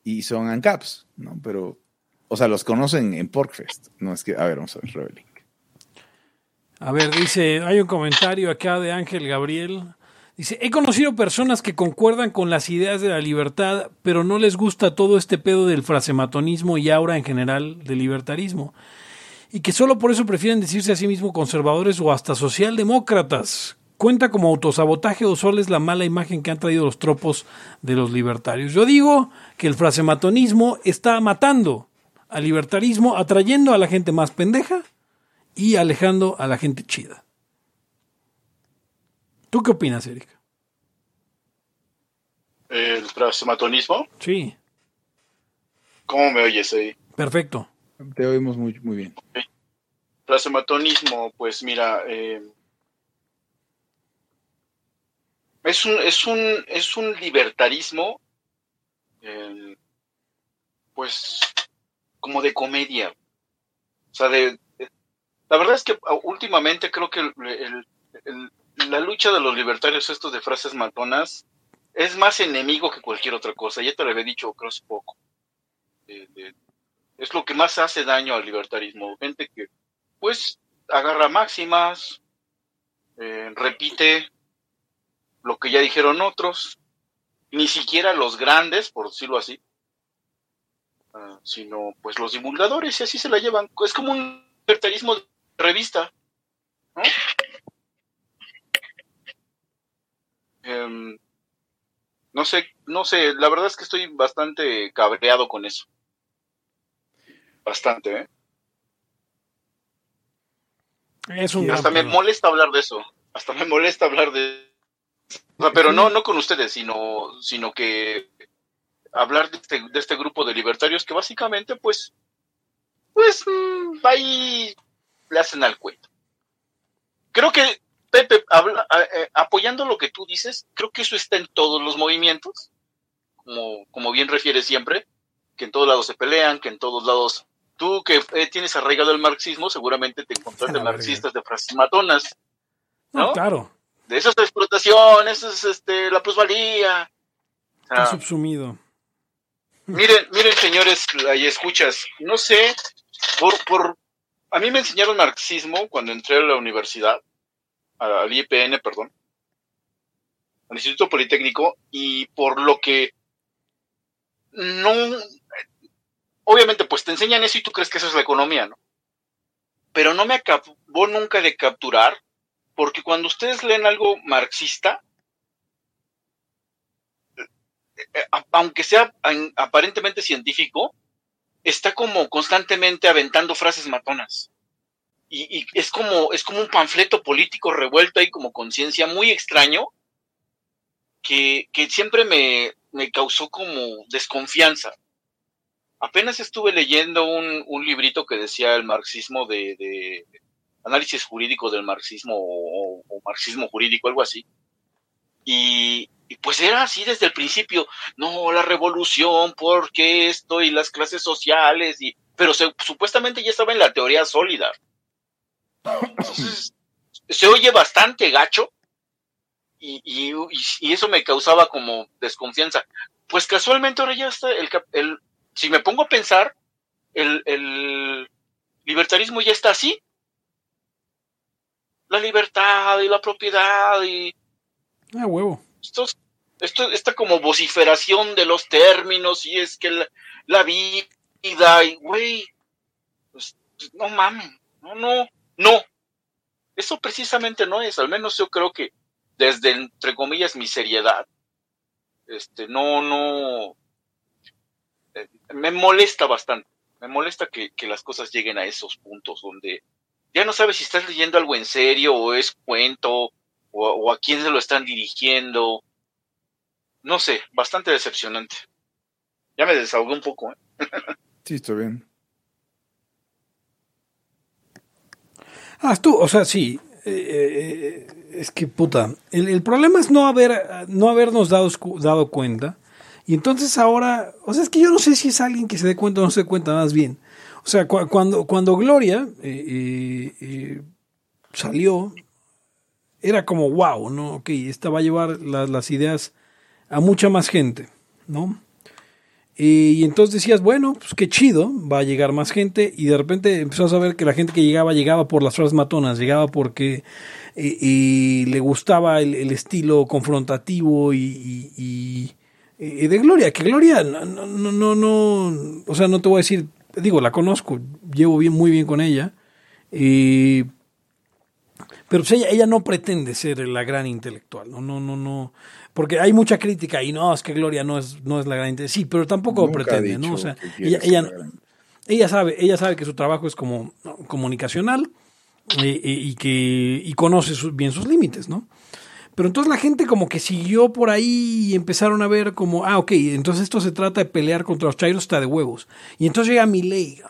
Y son ANCAPs, ¿no? Pero, o sea, los conocen en Porkfest. No es que, a ver, vamos a ver, Rebel Inc. A ver, dice, hay un comentario acá de Ángel Gabriel. Dice, he conocido personas que concuerdan con las ideas de la libertad, pero no les gusta todo este pedo del frasematonismo y aura en general del libertarismo. Y que solo por eso prefieren decirse a sí mismos conservadores o hasta socialdemócratas. Cuenta como autosabotaje o solo es la mala imagen que han traído los tropos de los libertarios. Yo digo que el frasematonismo está matando al libertarismo, atrayendo a la gente más pendeja y alejando a la gente chida. ¿Tú qué opinas, Eric? El plasmatonismo. Sí, ¿Cómo me oyes ahí? perfecto. Te oímos muy, muy bien. Plasmatonismo, pues mira, eh, es un, es un, es un libertarismo, eh, pues, como de comedia. O sea, de, la verdad es que ah, últimamente creo que la lucha de los libertarios estos de frases matonas es más enemigo que cualquier otra cosa. Ya te lo había dicho, creo hace poco. Es lo que más hace daño al libertarismo. Gente que, pues, agarra máximas, eh, repite lo que ya dijeron otros, ni siquiera los grandes, por decirlo así, ah, sino pues los divulgadores y así se la llevan. Es como un libertarismo de revista. ¿no? Em, no sé, no sé, la verdad es que estoy bastante cabreado con eso. Bastante, ¿eh? Es un Hasta me molesta hablar de eso. Hasta me molesta hablar de o sea, pero no, no con ustedes, sino, sino que hablar de este, de este grupo de libertarios que básicamente, pues, pues, mm, ahí le hacen al cuento. Creo que, Pepe, habla, eh, apoyando lo que tú dices, creo que eso está en todos los movimientos, como, como bien refiere siempre, que en todos lados se pelean, que en todos lados, tú que eh, tienes arraigado el marxismo, seguramente te encontraste marxistas de frases matonas. ¿no? no claro de eso es explotación, eso es este, la plusvalía. Está subsumido. Miren, miren, señores, ahí escuchas, no sé, por, por, a mí me enseñaron marxismo cuando entré a la universidad, al IPN, perdón, al Instituto Politécnico, y por lo que no, obviamente, pues te enseñan eso y tú crees que eso es la economía, ¿no? Pero no me acabó nunca de capturar porque cuando ustedes leen algo marxista, aunque sea aparentemente científico, está como constantemente aventando frases matonas. Y, es como, es como un panfleto político revuelto ahí como conciencia muy extraño que, siempre me, causó como desconfianza. Apenas estuve leyendo un, librito que decía el marxismo de, análisis jurídico del marxismo o, marxismo jurídico, algo así. Y, pues era así desde el principio, no, la revolución, porque esto y las clases sociales, y, pero supuestamente ya estaba en la teoría sólida. Entonces, se oye bastante gacho y, y, eso me causaba como desconfianza. Pues casualmente ahora ya está, el, el si me pongo a pensar, el, el libertarismo ya está así, la libertad y la propiedad y... Ah, huevo. Esto, esta como vociferación de los términos y es que la, vida y, güey, pues, no mames, no, no, no. Eso precisamente no es, al menos yo creo que desde, entre comillas, mi seriedad, este, no, no, eh, me molesta bastante, me molesta que, que las cosas lleguen a esos puntos donde ya no sabes si estás leyendo algo en serio o es cuento o, a quién se lo están dirigiendo. No sé, bastante decepcionante. Ya me desahogué un poco. ¿eh? sí, está bien. Ah, tú, o sea, sí. Eh, eh, es que puta. El, problema es no haber, no habernos dado, dado cuenta. Y entonces ahora, o sea, es que yo no sé si es alguien que se dé cuenta o no se dé cuenta, más bien. O sea, cuando, cuando Gloria eh, eh, eh, salió, era como, wow, ¿no? Ok, esta va a llevar las ideas a mucha más gente, ¿no? Y, entonces decías, bueno, pues qué chido, va a llegar más gente. Y de repente empezás a ver que la gente que llegaba, llegaba por las frases matonas, llegaba porque y le gustaba el, estilo confrontativo y, de Gloria. Que Gloria, no, no, no, no, o sea, no te voy a decir digo, la conozco, llevo bien, muy bien con ella, pero pues ella, ella no pretende ser la gran intelectual, no, no, no, no, porque hay mucha crítica y no, es que Gloria no es, no es la gran intelectual, sí, pero tampoco pretende, ¿no? O sea, ella, ella, ella, sabe, ella sabe que su trabajo es como comunicacional y, que y conoce bien sus límites, ¿no? Pero entonces la gente como que siguió por ahí y empezaron a ver como, ah, ok, entonces esto se trata de pelear contra los chairos está de huevos. Y entonces llega mi ley.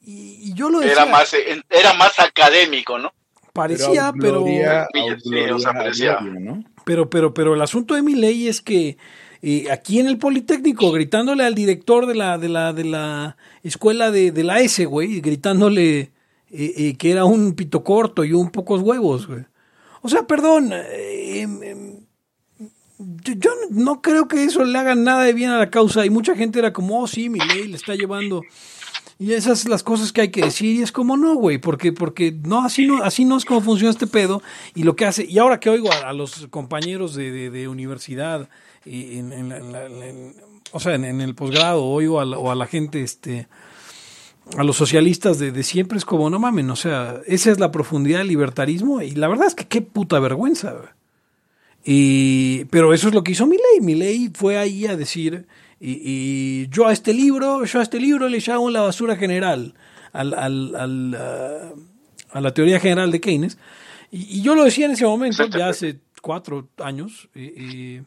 Y, yo lo decía. Era más, era más académico, ¿no? Parecía, pero... Pero, pero, pero el asunto de mi ley es que eh, aquí en el Politécnico, gritándole al director de la, de la, de la escuela de, de la S, güey, gritándole eh, eh, que era un pito corto y un pocos huevos, güey. O sea, perdón, eh, em, em, yo, no creo que eso le haga nada de bien a la causa. Y mucha gente era como, oh, sí, mi ley le está llevando. Y esas son las cosas que hay que decir y es como no, güey, porque, porque no, así no, así no es como funciona este pedo y lo que hace, y ahora que oigo a, los compañeros de, de, universidad, y en, o sea, en, el posgrado, oigo a o a la gente, este, a los socialistas de, de, siempre es como, no mamen, o sea, esa es la profundidad del libertarismo y la verdad es que qué puta vergüenza. Y, pero eso es lo que hizo Mi ley fue ahí a decir y, yo a este libro, yo a este libro le llamo la basura general al, al, al, a, la teoría general de Keynes. Y, yo lo decía en ese momento, ya hace cuatro años. Y,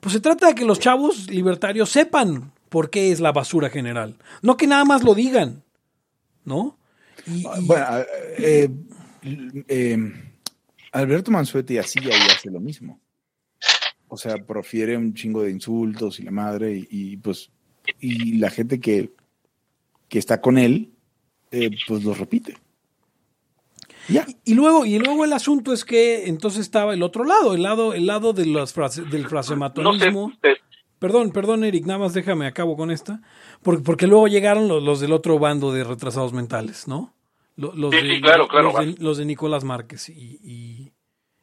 pues se trata de que los chavos libertarios sepan por qué es la basura general. No que nada más lo digan, ¿no? bueno, eh, eh, Alberto Mansuetti así ahí hace lo mismo. O sea, profiere un chingo de insultos y la madre, y, pues, y la gente que, que está con él, eh, pues lo repite. Ya. Y, luego, y luego el asunto es que entonces estaba el otro lado, el lado, el lado de las frases, del frasematonismo. Perdón, perdón, Eric, nada más déjame, acabo con esta. Porque, porque luego llegaron los, del otro bando de retrasados mentales, ¿no? Los, de, claro, claro, los, de, Nicolás Márquez y, y,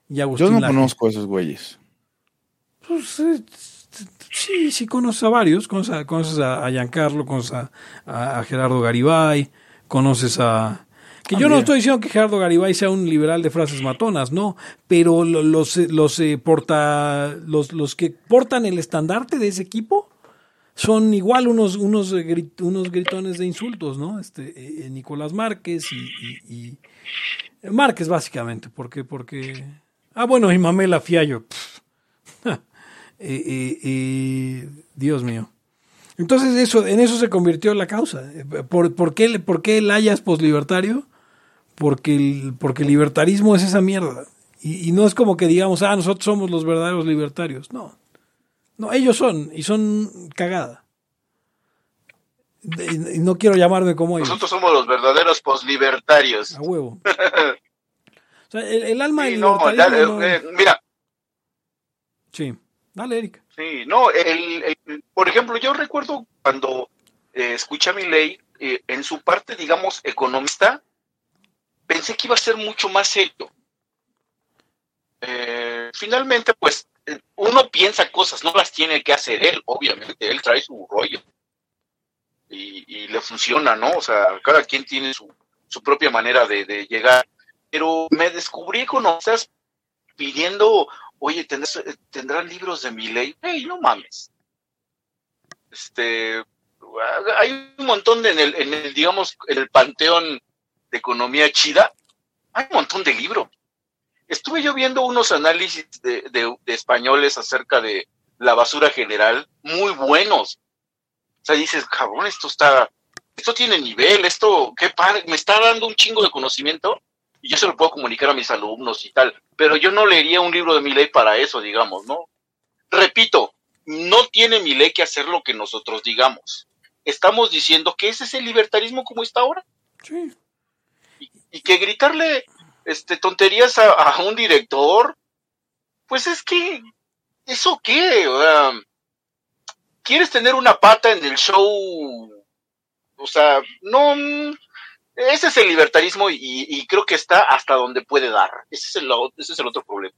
y Agustín. Yo no conozco a esos güeyes. Pues, eh, sí, sí conoces a varios, conoces a, conoces a, Giancarlo, conoces a, Gerardo Garibay, conoces a... Que yo no estoy diciendo que Gerardo Garibay sea un liberal de frases matonas, no, pero los, los, eh, porta, los, los que portan el estandarte de ese equipo son igual unos, unos, unos gritones de insultos, ¿no? Este, eh, Nicolás Márquez y, Márquez básicamente, porque, porque... Ah, bueno, y Mamela Fiallo. Dios mío. Entonces eso, en eso se convirtió la causa. ¿Por, por qué, por qué el hayas poslibertario? Porque el, porque el libertarismo es esa mierda. Y, no es como que digamos, ah, nosotros somos los verdaderos libertarios. No. No, ellos son, y son cagada. Y no quiero llamarme como ellos. Nosotros somos los verdaderos poslibertarios. A huevo. o sea, el, alma del libertarismo. Eh, mira. Sí. Dale, Erika. Sí, no, el, por ejemplo, yo recuerdo cuando eh, escuché a mi ley, eh, en su parte, digamos, economista, pensé que iba a ser mucho más serio. Eh, finalmente, pues, uno piensa cosas, no las tiene que hacer él, obviamente, él trae su rollo. Y, le funciona, ¿no? O sea, cada quien tiene su, su propia manera de, de llegar. Pero me descubrí economistas pidiendo oye, ¿tendrán libros de mi ley? ¡Hey, no mames! Este, hay un montón en el, en el, digamos, el panteón de economía chida, hay un montón de libros. Estuve yo viendo unos análisis de, de, españoles acerca de la basura general, muy buenos. O sea, dices, cabrón, esto está, esto tiene nivel, esto, qué padre, me está dando un chingo de conocimiento y yo se lo puedo comunicar a mis alumnos y tal, pero yo no leería un libro de mi ley para eso, digamos, ¿no? Repito, no tiene mi ley que hacer lo que nosotros digamos. Estamos diciendo que ese es el libertarismo como está ahora. Sí. Y, que gritarle este, tonterías a, un director, pues es que, ¿eso qué? O sea, ¿Quieres tener una pata en el show? O sea, no, ese es el libertarismo y, creo que está hasta donde puede dar. Ese es el, ese es el otro problema.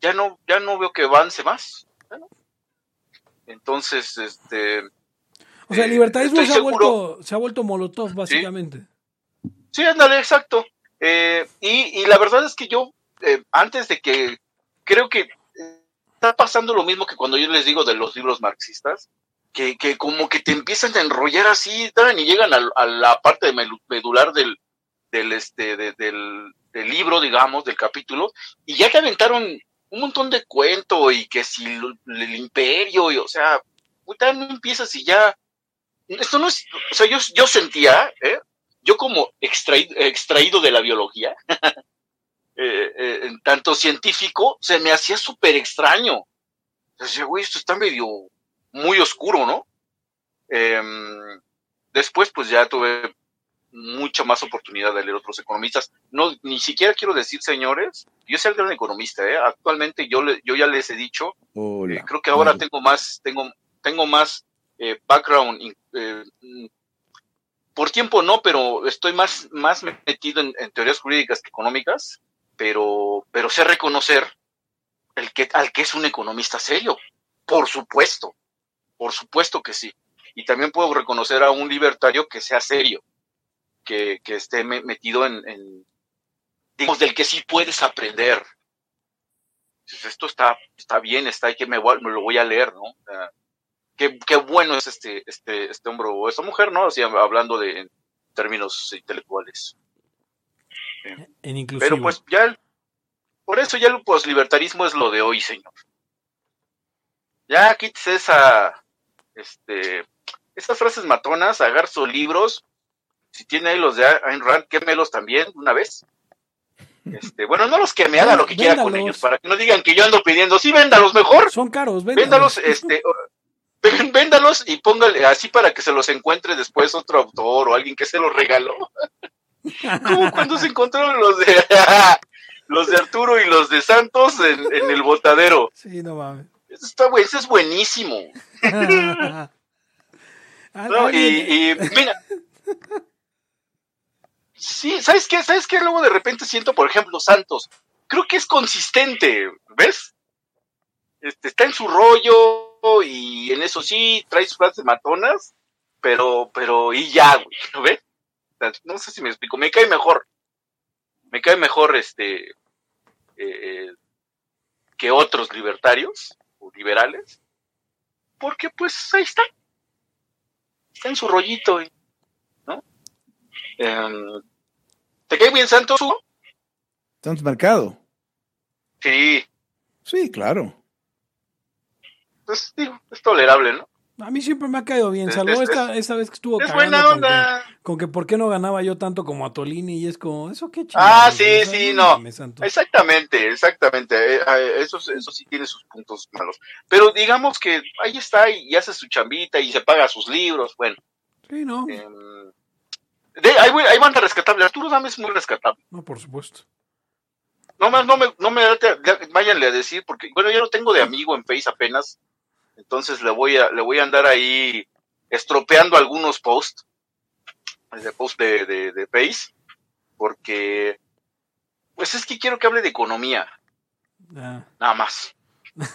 Ya no, ya no veo que avance más. Entonces, este... O sea, el libertarismo se, ha vuelto, se ha vuelto molotov, básicamente. Sí, ándale, exacto. Eh, y, la verdad es que yo, eh, antes de que, creo que está pasando lo mismo que cuando yo les digo de los libros marxistas, que, como que te empiezan a enrollar así y llegan a, la parte medular del, del, este, del, libro, digamos, del capítulo, y ya que aventaron un montón de cuento y que si el, imperio, y, o sea, puta, no empiezas y ya, esto no es, o sea, yo, yo sentía, ¿eh? yo como extraído, extraído de la biología, eh, eh, tanto científico, se me hacía súper extraño. Decía, güey, esto está medio muy oscuro, ¿no? Em, después, pues ya tuve mucha más oportunidad de leer otros economistas. No, ni siquiera quiero decir, señores, yo soy el gran economista, ¿eh? Actualmente yo, le, yo ya les he dicho, eh, creo que ahora tengo más, tengo, tengo más eh, background, por tiempo no, pero estoy más, más metido en, teorías jurídicas que económicas, pero, pero sé reconocer el que, al que es un economista serio. Por supuesto, por supuesto que sí. Y también puedo reconocer a un libertario que sea serio, que, que esté metido en, en, digamos, del que sí puedes aprender. esto está, está bien, está, que me, me lo voy a leer, ¿no? qué, qué, bueno es este, este, este hombre o esta mujer, ¿no? Así, hablando de en términos intelectuales. En Pero pues ya, por eso ya el poslibertarismo es lo de hoy, señor. Ya quítese esa, este, esas frases matonas, agarra sus libros, si tiene ahí los de Ayn Rand, quémelos también una vez. Este, bueno, no los queme, haga lo que quiera con ellos, para que no digan que yo ando pidiendo, sí, véndalos mejor. Son caros, véndalos. este, véndalos y póngale así para que se los encuentre después otro autor o alguien que se los regaló. Como cuando se encontraron los de los de Arturo y los de Santos en, el botadero. Sí, no mames. Eso, está, eso es buenísimo. no, y, mira, Sí, ¿sabes qué? ¿Sabes qué? Luego de repente siento, por ejemplo, Santos. Creo que es consistente, ¿ves? Este, está en su rollo y en eso sí trae sus frases matonas, pero, pero, y ya, güey, ¿no ves? No sé si me explico, me cae mejor. Me cae mejor este eh, que otros libertarios o liberales. Porque pues ahí está. Está en su rollito, ¿no? Em, ¿Te cae bien Santos, Hugo? Santos Mercado. Sí. Sí, claro. Pues digo, es tolerable, ¿no? A mí siempre me ha caído bien, salvo esta, esta, vez que estuvo es buena onda. Con que, con que, por qué no ganaba yo tanto como a Tolini y es como, eso qué chido. Ah, sí, sí, no. Exactamente, exactamente. Eh, eh, eso, eso sí tiene sus puntos malos. Pero digamos que ahí está y, hace su chambita y se paga sus libros, bueno. Sí, ¿no? Eh, de, hay, hay banda rescatable. Arturo Dame es muy rescatable. No, por supuesto. No más, no me, no me váyanle a decir, porque, bueno, yo lo tengo de amigo en Face apenas. Entonces le voy a, le voy a andar ahí estropeando algunos posts. De post de, de, de Face. Porque, pues es que quiero que hable de economía. Nada más.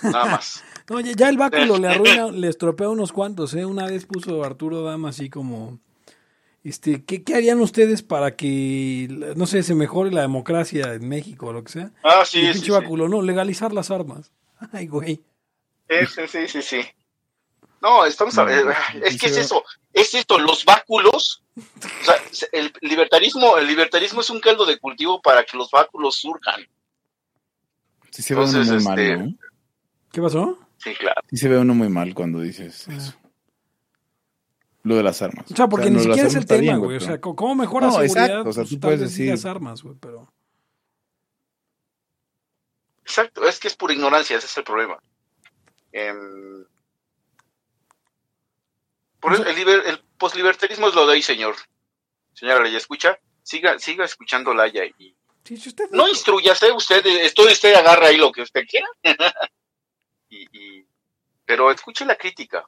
Nada más. no, ya, el báculo le arruina, le estropea unos cuantos, ¿eh? Una vez puso Arturo Dama así como este, ¿qué, ¿qué, harían ustedes para que, no sé, se mejore la democracia en México o lo que sea? Ah, sí, sí, sí. no, legalizar las armas. Ay, güey. Sí, sí, sí, sí. No, estamos a, ver, es que es eso, es esto, los báculos, o sea, el libertarismo, el libertarismo es un caldo de cultivo para que los báculos surjan. Sí se ve uno muy mal, este, ¿no? ¿Qué pasó? Sí, claro. Sí se ve uno muy mal cuando dices ah. eso lo de las armas. O sea, porque ni siquiera es el tema, güey. O sea, ¿cómo mejora no, seguridad? Exacto. O sea, tú puedes decir... las armas, güey, pero... Exacto, es que es pura ignorancia, ese es el problema. Eh, por el, el, el poslibertarismo es lo de ahí, señor. Señora ¿ya escucha? Siga, siga escuchando Laya y... Sí, si usted no instruyase, usted, usted, usted agarra ahí lo que usted quiera. y, y, pero escuche la crítica.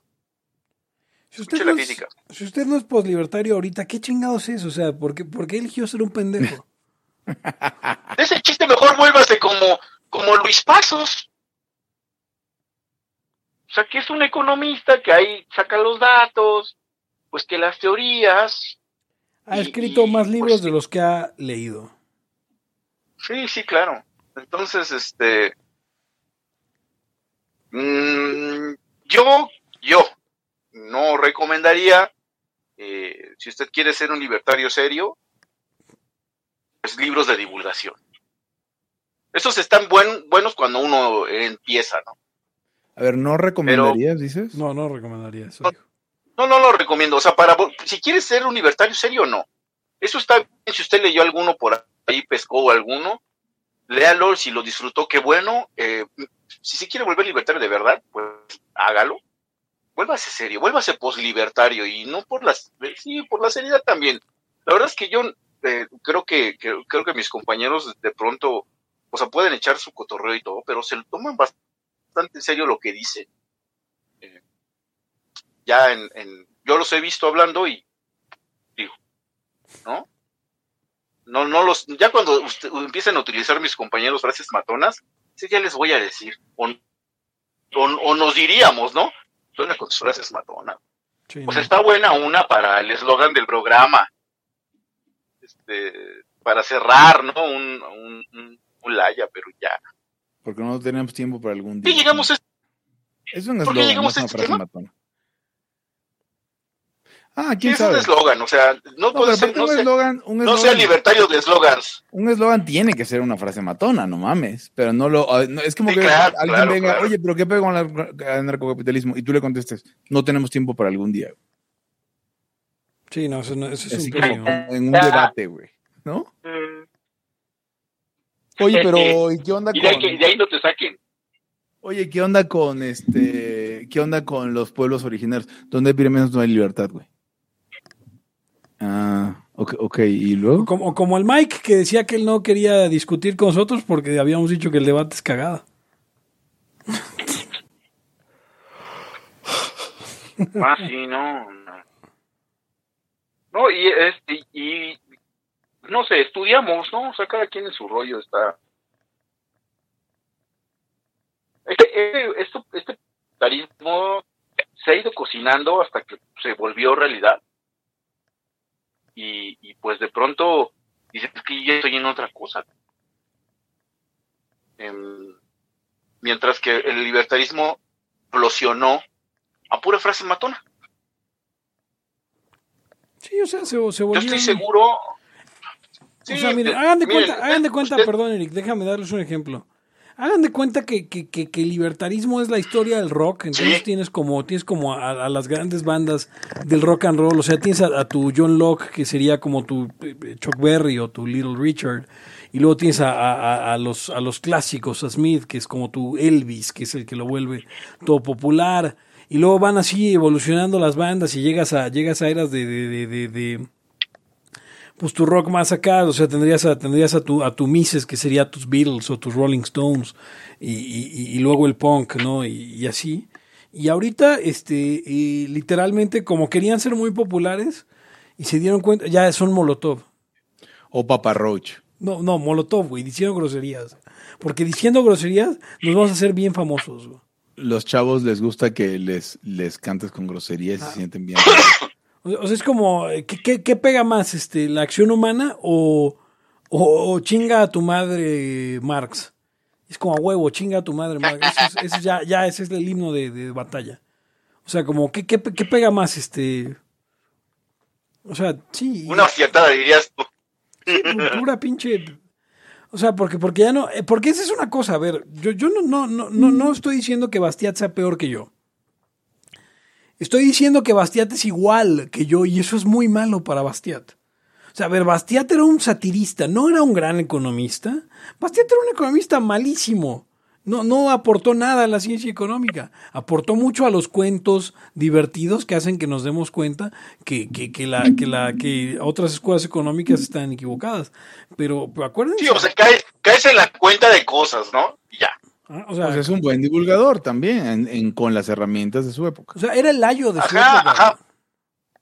Si usted, no es, si usted no es poslibertario ahorita, ¿qué chingados es? O sea, ¿por qué, por qué eligió ser un pendejo? Ese chiste mejor vuélvase como, como Luis Pasos. O sea, que es un economista que ahí saca los datos, pues que las teorías. Ha escrito más pues libros de los que ha leído. Sí, sí, claro. Entonces, este. Mmm, yo, yo, no recomendaría, eh, si usted quiere ser un libertario serio, pues libros de divulgación. Esos están buen, buenos cuando uno empieza, ¿no? A ver, ¿no recomendarías, dices? No, no recomendaría eso. No, no, lo recomiendo. O sea, para si quieres ser un libertario serio, no. Eso está bien. Si usted leyó alguno por ahí, pescó alguno, léalo. Si lo disfrutó, qué bueno. Eh, si se quiere volver libertario de verdad, pues hágalo vuélvase serio, vuélvase poslibertario y no por las, sí, por la seriedad también. La verdad es que yo eh, creo que, creo que mis compañeros de pronto, o sea, pueden echar su cotorreo y todo, pero se lo toman bastante en serio lo que dicen. Eh, ya en, en, yo los he visto hablando y digo, no los, ya cuando usted- empiecen a utilizar mis compañeros frases matonas, sí, ya les voy a decir, o, o, o nos diríamos, ¿no? Suena con sus frases matonas. Sí, Pues no. está buena una para el eslogan del programa. Este, para cerrar, ¿no? Un, un, un, un laya, pero ya. Porque no tenemos tiempo para algún ¿Qué día. llegamos a este- Es un ¿Por qué eslogan, no llegamos es a una este frase tema? matona. Ah, Sí, quién es un sabe. eslogan, o sea, no, No, puede ser, no, un sea, eslogan, un no sea libertario de eslogans. un eslogan tiene que ser una frase matona, no mames. Pero no lo. ah, no, es como Sí, que claro, alguien claro, venga, claro. oye, pero ¿qué pego con el narcocapitalismo? Y tú le contestes, no tenemos tiempo para algún día. Sí, no, eso, no- eso es Así un como en un debate, güey. ¿No? Mm, Oye, pero ¿y qué onda Y de ahí, que- con.? de ahí no te saquen. Oye, ¿qué onda con este. ¿Qué onda con los pueblos originarios? Donde hay pirámides no hay libertad, güey. Ah, ok, ok, ¿y luego? Como, como el Mike que decía que él no quería discutir con nosotros porque habíamos dicho que el debate es cagada. Ah, sí, no, no. No, y, este, y, no sé, estudiamos, ¿no? O sea, cada quien en su rollo está. Este, este, este tarismo se ha ido cocinando hasta que se volvió realidad. Y, y pues de pronto dices "Es que ya estoy en otra cosa. Em, mientras que el libertarismo explosionó a pura frase matona. Sí, o sea, se, se Yo volvió... estoy seguro. O sea, miren, hagan de miren, cuenta, hagan de eh, cuenta, usted- perdón, Eric, déjame darles un ejemplo. Hagan de cuenta que, que, que, que el libertarismo es la historia del rock, entonces Sí. tienes como, tienes como a, a las grandes bandas del rock and roll, o sea, tienes a, a tu John Locke, que sería como tu eh, Chuck Berry o tu Little Richard, y luego tienes a, a- los, a los clásicos, a Smith, que es como tu Elvis, que es el que lo vuelve todo popular, y luego van así evolucionando las bandas y llegas a, llegas a eras de- de- de- de- de pues tu rock más acá, o sea, tendrías a, tendrías a tu, a tu Mises, que sería tus Beatles o tus Rolling Stones, y, y- y luego el punk, ¿no? Y, y así. Y ahorita, este, y literalmente, como querían ser muy populares, y se dieron cuenta, ya son Molotov. O Papa Roach. No, no, Molotov, güey, diciendo groserías. Porque diciendo groserías nos vamos a hacer bien famosos, güey. Los chavos les gusta que les, les cantes con groserías y se sienten bien. O sea, es como, eh, ¿qué, qué, qué pega más, este, la acción humana o, o, o chinga a tu madre Marx? Es como a huevo, chinga a tu madre Marx. Eso es, eso es ya, ya ese es el himno de, de batalla. O sea, como, ¿qué, qué, qué pega más, este? O sea, sí. Una fiatada, dirías tú. Sí, pu- pura pinche. O sea, porque, porque ya no. eh, Porque esa es una cosa, a ver, yo, yo no, no, no, no, no estoy diciendo que Bastiat sea peor que yo. Estoy diciendo que Bastiat es igual que yo y eso es muy malo para Bastiat. O sea, a ver, Bastiat era un satirista, no era un gran economista. Bastiat era un economista malísimo. No, no aportó nada a la ciencia económica. Aportó mucho a los cuentos divertidos que hacen que nos demos cuenta que, que, la, que, la, que otras escuelas económicas están equivocadas. Pero, acuérdense. Sí, o sea, caes, en la cuenta de cosas, ¿no? Ya. Ah, o, sea, Pues es un buen divulgador también en- en- con las herramientas de su época. o sea, era el layo de su Ajá, época. ajá.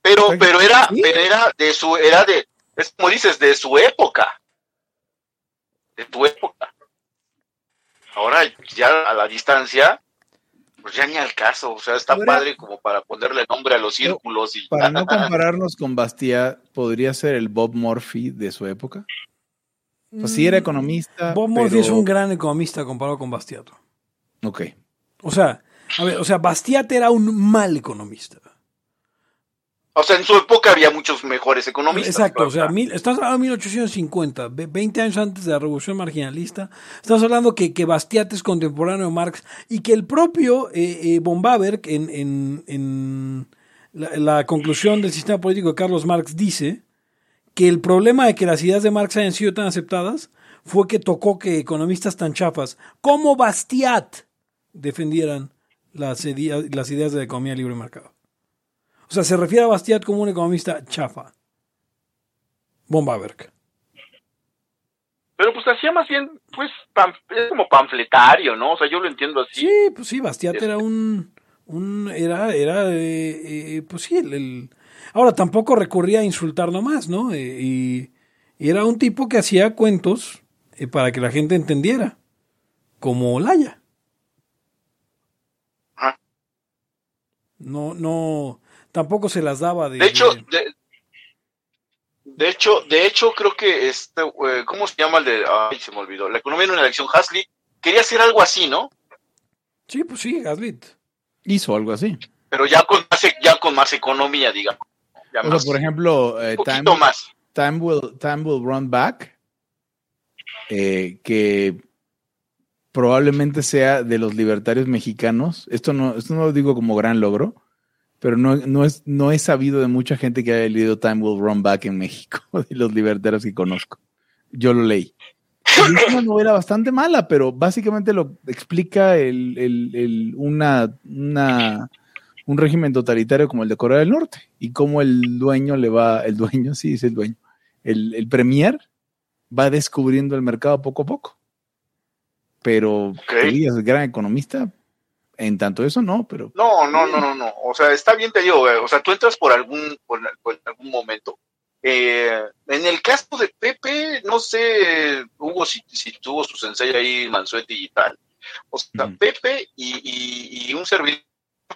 Pero, pero era, Sí. pero era de su, era de, es como dices, de su época. De tu época. Ahora, ya a la distancia, pues ya ni al caso. O sea, está padre como para ponerle nombre a los círculos y Para no compararnos con Bastiat, ¿podría ser el Bob Murphy de su época? O sea, sí era economista. Bob Murphy pero- es un gran economista comparado con Bastiat. Ok. O sea, a ver, o sea, Bastiat era un mal economista. O sea, en su época había muchos mejores economistas. Exacto, o sea, mil, estamos hablando de 1850, ve- 20 años antes de la Revolución Marginalista. Estamos hablando que, que Bastiat es contemporáneo de Marx y que el propio eh, eh, von Baberg, en, en- en la, la conclusión del sistema político de Carlos Marx, dice que el problema de que las ideas de Marx hayan sido tan aceptadas fue que tocó que economistas tan chafas como Bastiat defendieran las, idea- las ideas de la economía libre mercado. O sea, se refiere a Bastiat como un economista chafa. Von Baberg. Pero pues hacía más bien, pues, es como panfletario, ¿no? O sea, yo lo entiendo así. Sí, pues sí, Bastiat Este. era un, un era, era, eh, eh, pues sí, el, el- ahora tampoco recurría a insultar nomás, ¿no? Eh, y, Y era un tipo que hacía cuentos eh, para que la gente entendiera, como Laya. Ajá. No, no, tampoco se las daba de... De hecho, de- de, de hecho, de hecho, creo que este, eh, ¿cómo se llama el de? Ay, se me olvidó. La economía en una elección, Hasley quería hacer algo así, ¿no? Sí, pues sí, Gaslit. Hizo algo así. Pero ya con más, e- ya con más economía, digamos. Ya O sea, por ejemplo, eh, Time, poquito más. Time will, Time will Run Back, eh, que probablemente sea de los libertarios mexicanos. Esto no, esto no lo digo como gran logro, pero no, no, es, no he sabido de mucha gente que haya leído Time will Run Back en México, de los libertarios que conozco. Yo lo leí. Es una novela bastante mala, pero básicamente lo explica el, el- el- una, una, un régimen totalitario como el de Corea del Norte y cómo el dueño le va, el dueño, sí, es el dueño, el, el premier va descubriendo el mercado poco a poco. Pero, que digas, gran economista, en tanto eso no, pero No, no, no, no, no. O sea, está bien, te digo. O sea, tú entras por algún, por, por algún momento. Eh, en el caso de Pepe, no sé, Hugo, si, si tuvo su sensei ahí, Mansueti y tal. O sea. Pepe y, y- y un servidor,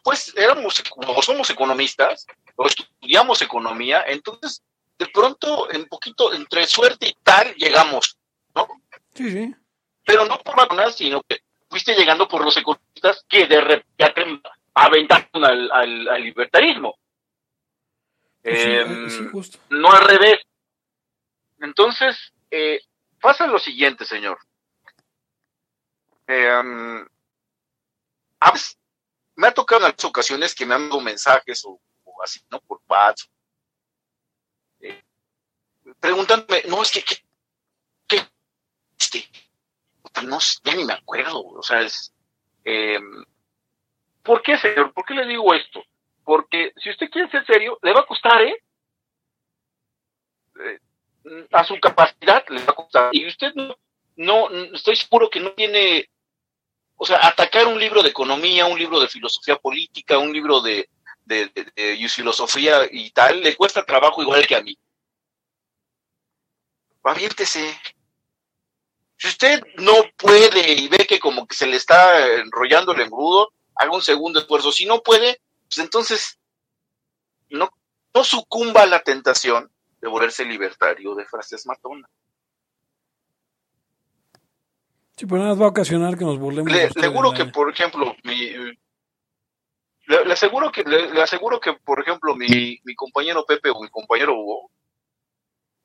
pues éramos, como somos economistas, o estudiamos economía, entonces, de pronto, en poquito, entre suerte y tal, llegamos, ¿no? Sí, sí. pero no por vacunar, sino que fuiste llegando por los economistas que de repente aventaron al, al- al libertarismo. Sí, Em, sí, justo. no al revés. Entonces, eh, pasa lo siguiente, señor. A veces me ha tocado en algunas ocasiones que me han dado mensajes o, así, ¿no? Por WhatsApp. eh, preguntándome, no, es que, ¿qué? ¿Qué? Este, no, ya ni me acuerdo, o sea, es... em, ¿Por qué, señor? ¿Por qué le digo esto? Porque si usted quiere ser serio, le va a costar, ¿eh? Eh, a su capacidad le va a costar. Y usted no, no, estoy seguro que no tiene, o sea, atacar un libro de economía, un libro de filosofía política, un libro de, de, filosofía y tal, le cuesta trabajo igual que a mí. Aviéntese. Si usted no puede y ve que como que se le está enrollando el engrudo, haga un segundo esfuerzo. Si no puede, pues entonces no, no sucumba a la tentación de volverse libertario de frases matonas. Sí, pero nada más va a ocasionar que nos burlemos. Le, juro que, por ejemplo, mi, le, le aseguro que, le, le aseguro que, por ejemplo, mi, mi compañero Pepe o mi compañero Hugo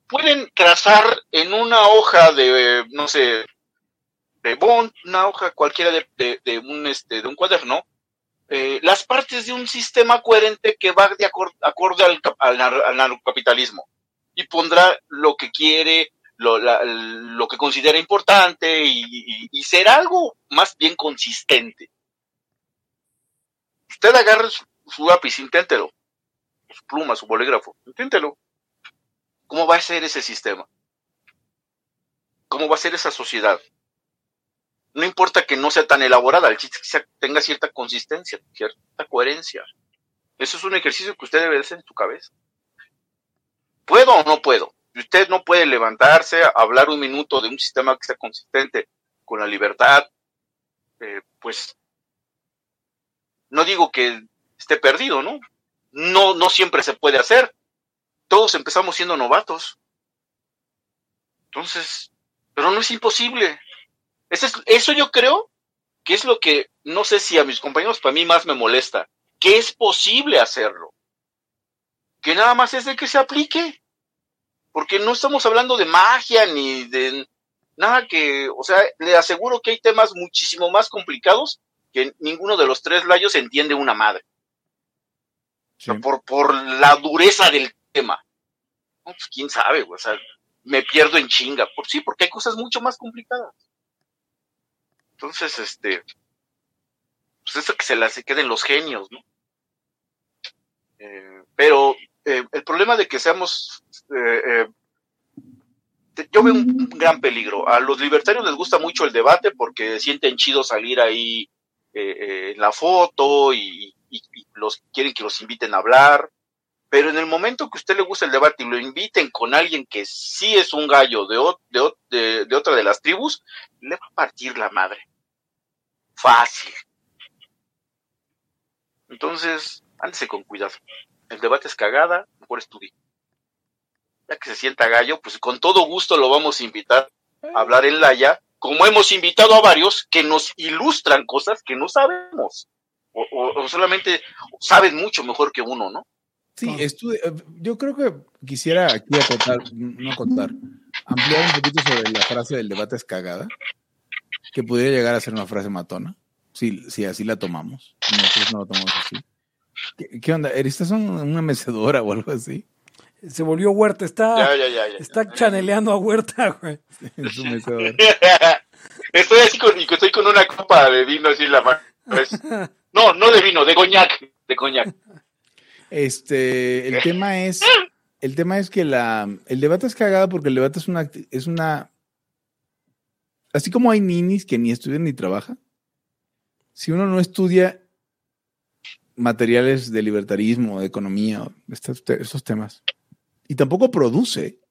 pueden trazar en una hoja de, no sé, de bond, una hoja cualquiera de, de, de un, este, de un cuaderno, eh, las partes de un sistema coherente que va de acor- acorde al, al, al narcocapitalismo y pondrá lo que quiere, lo, lo que considera importante y, y- será algo más bien consistente. Usted agarre su, lápiz, inténtelo, su pluma, su bolígrafo, inténtelo. ¿Cómo va a ser ese sistema? ¿Cómo va a ser esa sociedad? No importa que no sea tan elaborada, el chiste que tenga cierta consistencia, cierta coherencia. Eso es un ejercicio que usted debe hacer en su cabeza. ¿Puedo o no puedo? Si usted no puede levantarse, a hablar un minuto de un sistema que sea consistente con la libertad, eh, pues no digo que esté perdido, ¿no? No, no siempre se puede hacer. Todos empezamos siendo novatos. Entonces, pero no es imposible. Eso, es, eso yo creo que es lo que no sé si a mis compañeros, para mí más me molesta, que es posible hacerlo. Que nada más es de que se aplique. Porque no estamos hablando de magia ni de nada que, o sea, le aseguro que hay temas muchísimo más complicados que ninguno de los tres layos entiende una madre. Sí. por, por la dureza del tema. No, pues quién sabe, o sea, me pierdo en chinga. Por sí, porque hay cosas mucho más complicadas. Entonces, este, pues eso que se las se queden los genios, ¿no? Eh, pero eh, el problema de que seamos, eh, eh, yo veo un, gran peligro. A los libertarios les gusta mucho el debate porque sienten chido salir ahí eh, en la foto y, los quieren que los inviten a hablar. Pero en el momento que a usted le gusta el debate y lo inviten con alguien que sí es un gallo de otra de las tribus, le va a partir la madre. Fácil. Entonces, ándese con cuidado. El debate es cagada, mejor estudie. Ya que se sienta gallo, pues con todo gusto lo vamos a invitar a hablar en Laya, como hemos invitado a varios que nos ilustran cosas que no sabemos. O, o, solamente saben mucho mejor que uno, ¿no? Sí, yo creo que quisiera aquí acotar, no contar, ampliar un poquito sobre la frase del debate es cagada, que pudiera llegar a ser una frase matona, si, si así la tomamos. Nosotros no la tomamos así. ¿Qué, onda? ¿Estás una mecedora o algo así? Se volvió Huerta, está, está chaneleando a Huerta, güey. Es un mecedora. estoy así con, estoy con una copa de vino así en la mano. No, no de vino, de coñac, de coñac. Este, el tema es, el tema es que la, el debate es cagado porque el debate es una, es una, así como hay ninis que ni estudian ni trabajan, si uno no estudia materiales de libertarismo, de economía, estos, esos temas, y tampoco produce,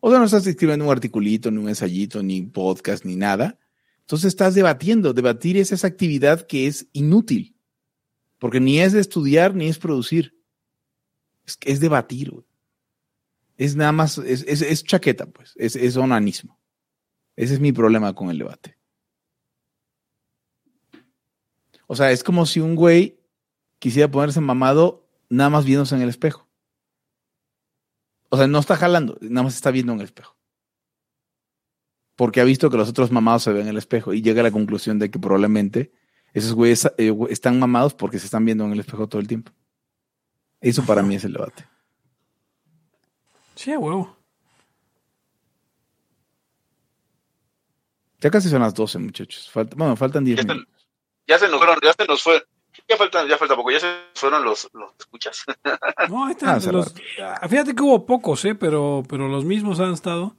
o sea, no estás escribiendo un articulito, ni un ensayito, ni podcast, ni nada, entonces estás debatiendo. Debatir es esa actividad que es inútil, porque ni es estudiar ni es producir. Es, es debatir, Es nada más, es, es, chaqueta, pues, es, es onanismo. Ese es mi problema con el debate. O sea, es como si un güey quisiera ponerse mamado nada más viéndose en el espejo. O sea, no está jalando, nada más está viendo en el espejo. Porque ha visto que los otros mamados se ven en el espejo y llega a la conclusión de que probablemente esos güeyes eh, están mamados porque se están viendo en el espejo todo el tiempo. Eso para mí es el debate. Sí, a huevo. Ya casi son las 12, muchachos. bueno, faltan 10 minutos. Ya se nos fueron, ya se nos fue. Ya falta, ya falta poco, ya se fueron los, los escuchas. No, ahí están. Ah, ah, fíjate que hubo pocos, ¿eh? pero, pero los mismos han estado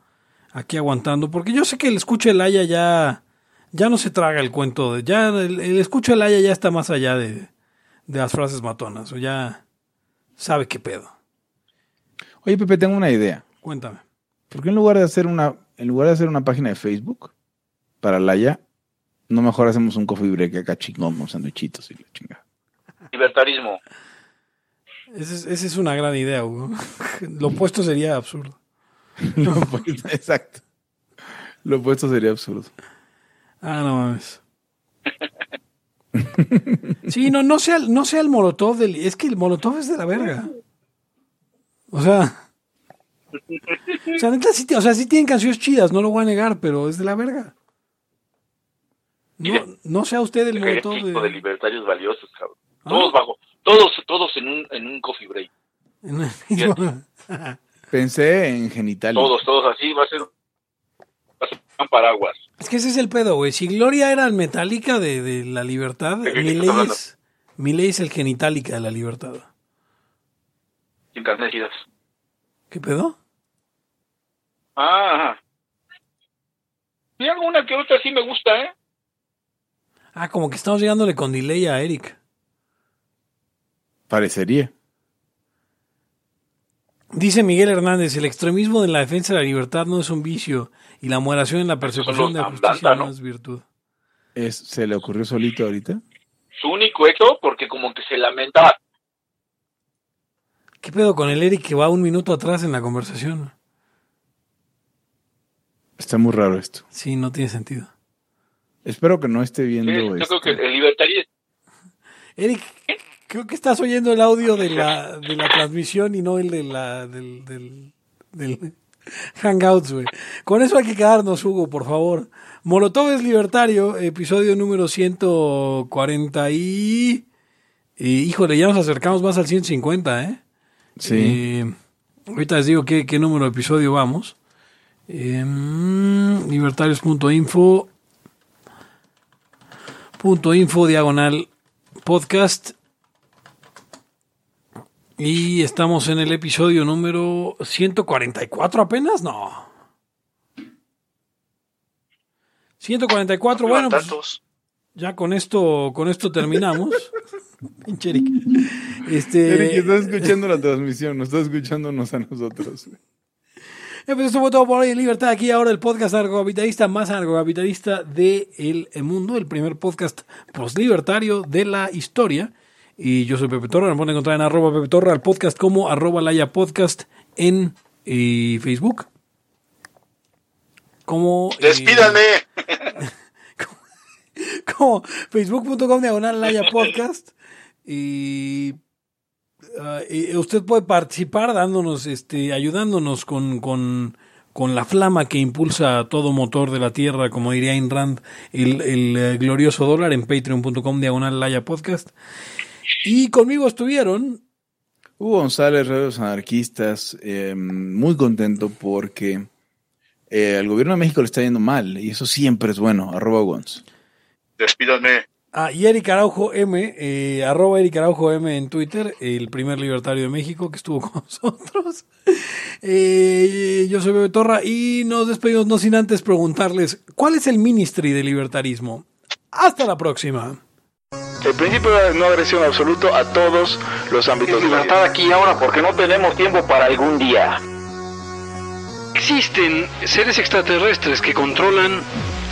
aquí aguantando. Porque yo sé que el escucha el Haya ya, ya no se traga el cuento. De, ya el, el escucha el Haya ya está más allá de, de las frases matonas. O ya, sabe qué pedo. Oye, Pepe, tengo una idea. Cuéntame. ¿Por qué en lugar de hacer una, en lugar de hacer una página de Facebook para Laya, no mejor hacemos un coffee break acá chingón con sandwichitos y la chingada? Libertarismo. Esa es, una gran idea, Hugo. Lo opuesto sería absurdo. Lo opuesto, exacto. Lo opuesto sería absurdo. Ah, no mames. Sí, no, no sea, no sea el Molotov del. Es que el Molotov es de la verga. O sea. O sea, neta, sí, o sea, sí tienen canciones chidas, no lo voy a negar, pero es de la verga. No, sea usted el Molotov de... de libertarios valiosos, cabrón. ¿Ah? Todos bajo, todos, todos en un, en un coffee break. Pensé en genital. Todos, todos así, va a ser, va a ser un paraguas. Es que ese es el pedo, güey. Si Gloria era el metálica de, de la libertad, mi ley, es, mi ley es el genitálica de la libertad. Sin carnecidas. ¿Qué pedo? Ah. Y alguna que otra sí me gusta, ¿eh? Ah, como que estamos llegándole con delay a Eric. Parecería. Dice Miguel Hernández, el extremismo de la defensa de la libertad no es un vicio y la moderación en la persecución de la justicia no es virtud. Es, ¿Se le ocurrió solito ahorita? Su único hecho, porque como que se lamentaba. ¿Qué pedo con el Eric que va un minuto atrás en la conversación? Está muy raro esto. Sí, no tiene sentido. Espero que no esté viendo. yo creo que este el libertario. Eric, creo que estás oyendo el audio de la, de la transmisión y no el de la, del, del, del Hangouts, güey. Con eso hay que quedarnos, Hugo, por favor. Molotov es libertario, episodio número 140 y... y híjole, ya nos acercamos más al 150, ¿eh? Sí. Eh, ahorita les digo qué, qué número de episodio vamos. Eh, libertarios.info punto info diagonal podcast y estamos en el episodio número 144 apenas, no. 144, bueno, pues ya con esto, con esto terminamos. Pinche Eric. Este, Eric, estás escuchando la transmisión, no estás escuchándonos a nosotros. Eh, pues esto fue todo por hoy en Libertad. Aquí ahora el podcast anarcocapitalista más anarcocapitalista del mundo, el primer podcast post-libertario de la historia. Y yo soy Pepe Torra, me pueden encontrar en arroba Pepe Torra, el podcast como arroba Laya Podcast en eh, Facebook. Como, eh, ¡Despídanme! como facebook.com diagonal Laya Podcast. Y, ah, y usted puede participar dándonos, este, ayudándonos con, con, con la flama que impulsa todo motor de la Tierra, como diría Ayn Rand, el, el, eh, glorioso dólar en patreon.com diagonal Laya Podcast. Y conmigo estuvieron Hugo González, Radios Anarquistas, eh, muy contento porque eh, al gobierno de México le está yendo mal y eso siempre es bueno. Arroba Gons. Despídanme. Ah, y Eric Araujo M, eh, arroba Eric Araujo M en Twitter, el primer libertario de México que estuvo con nosotros. Eh, yo soy Bebe Torra y nos despedimos no sin antes preguntarles cuál es el ministry de libertarismo. Hasta la próxima. El principio de no agresión absoluto a todos los ámbitos. libertad aquí y ahora porque no tenemos tiempo para algún día. Existen seres extraterrestres que controlan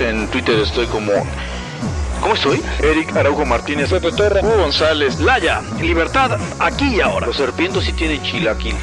en Twitter estoy como. ¿Cómo estoy? Eric Araujo Martínez, Pepe Torra, Hugo González, Laya, libertad aquí y ahora. Los serpientes sí tienen chilaquil.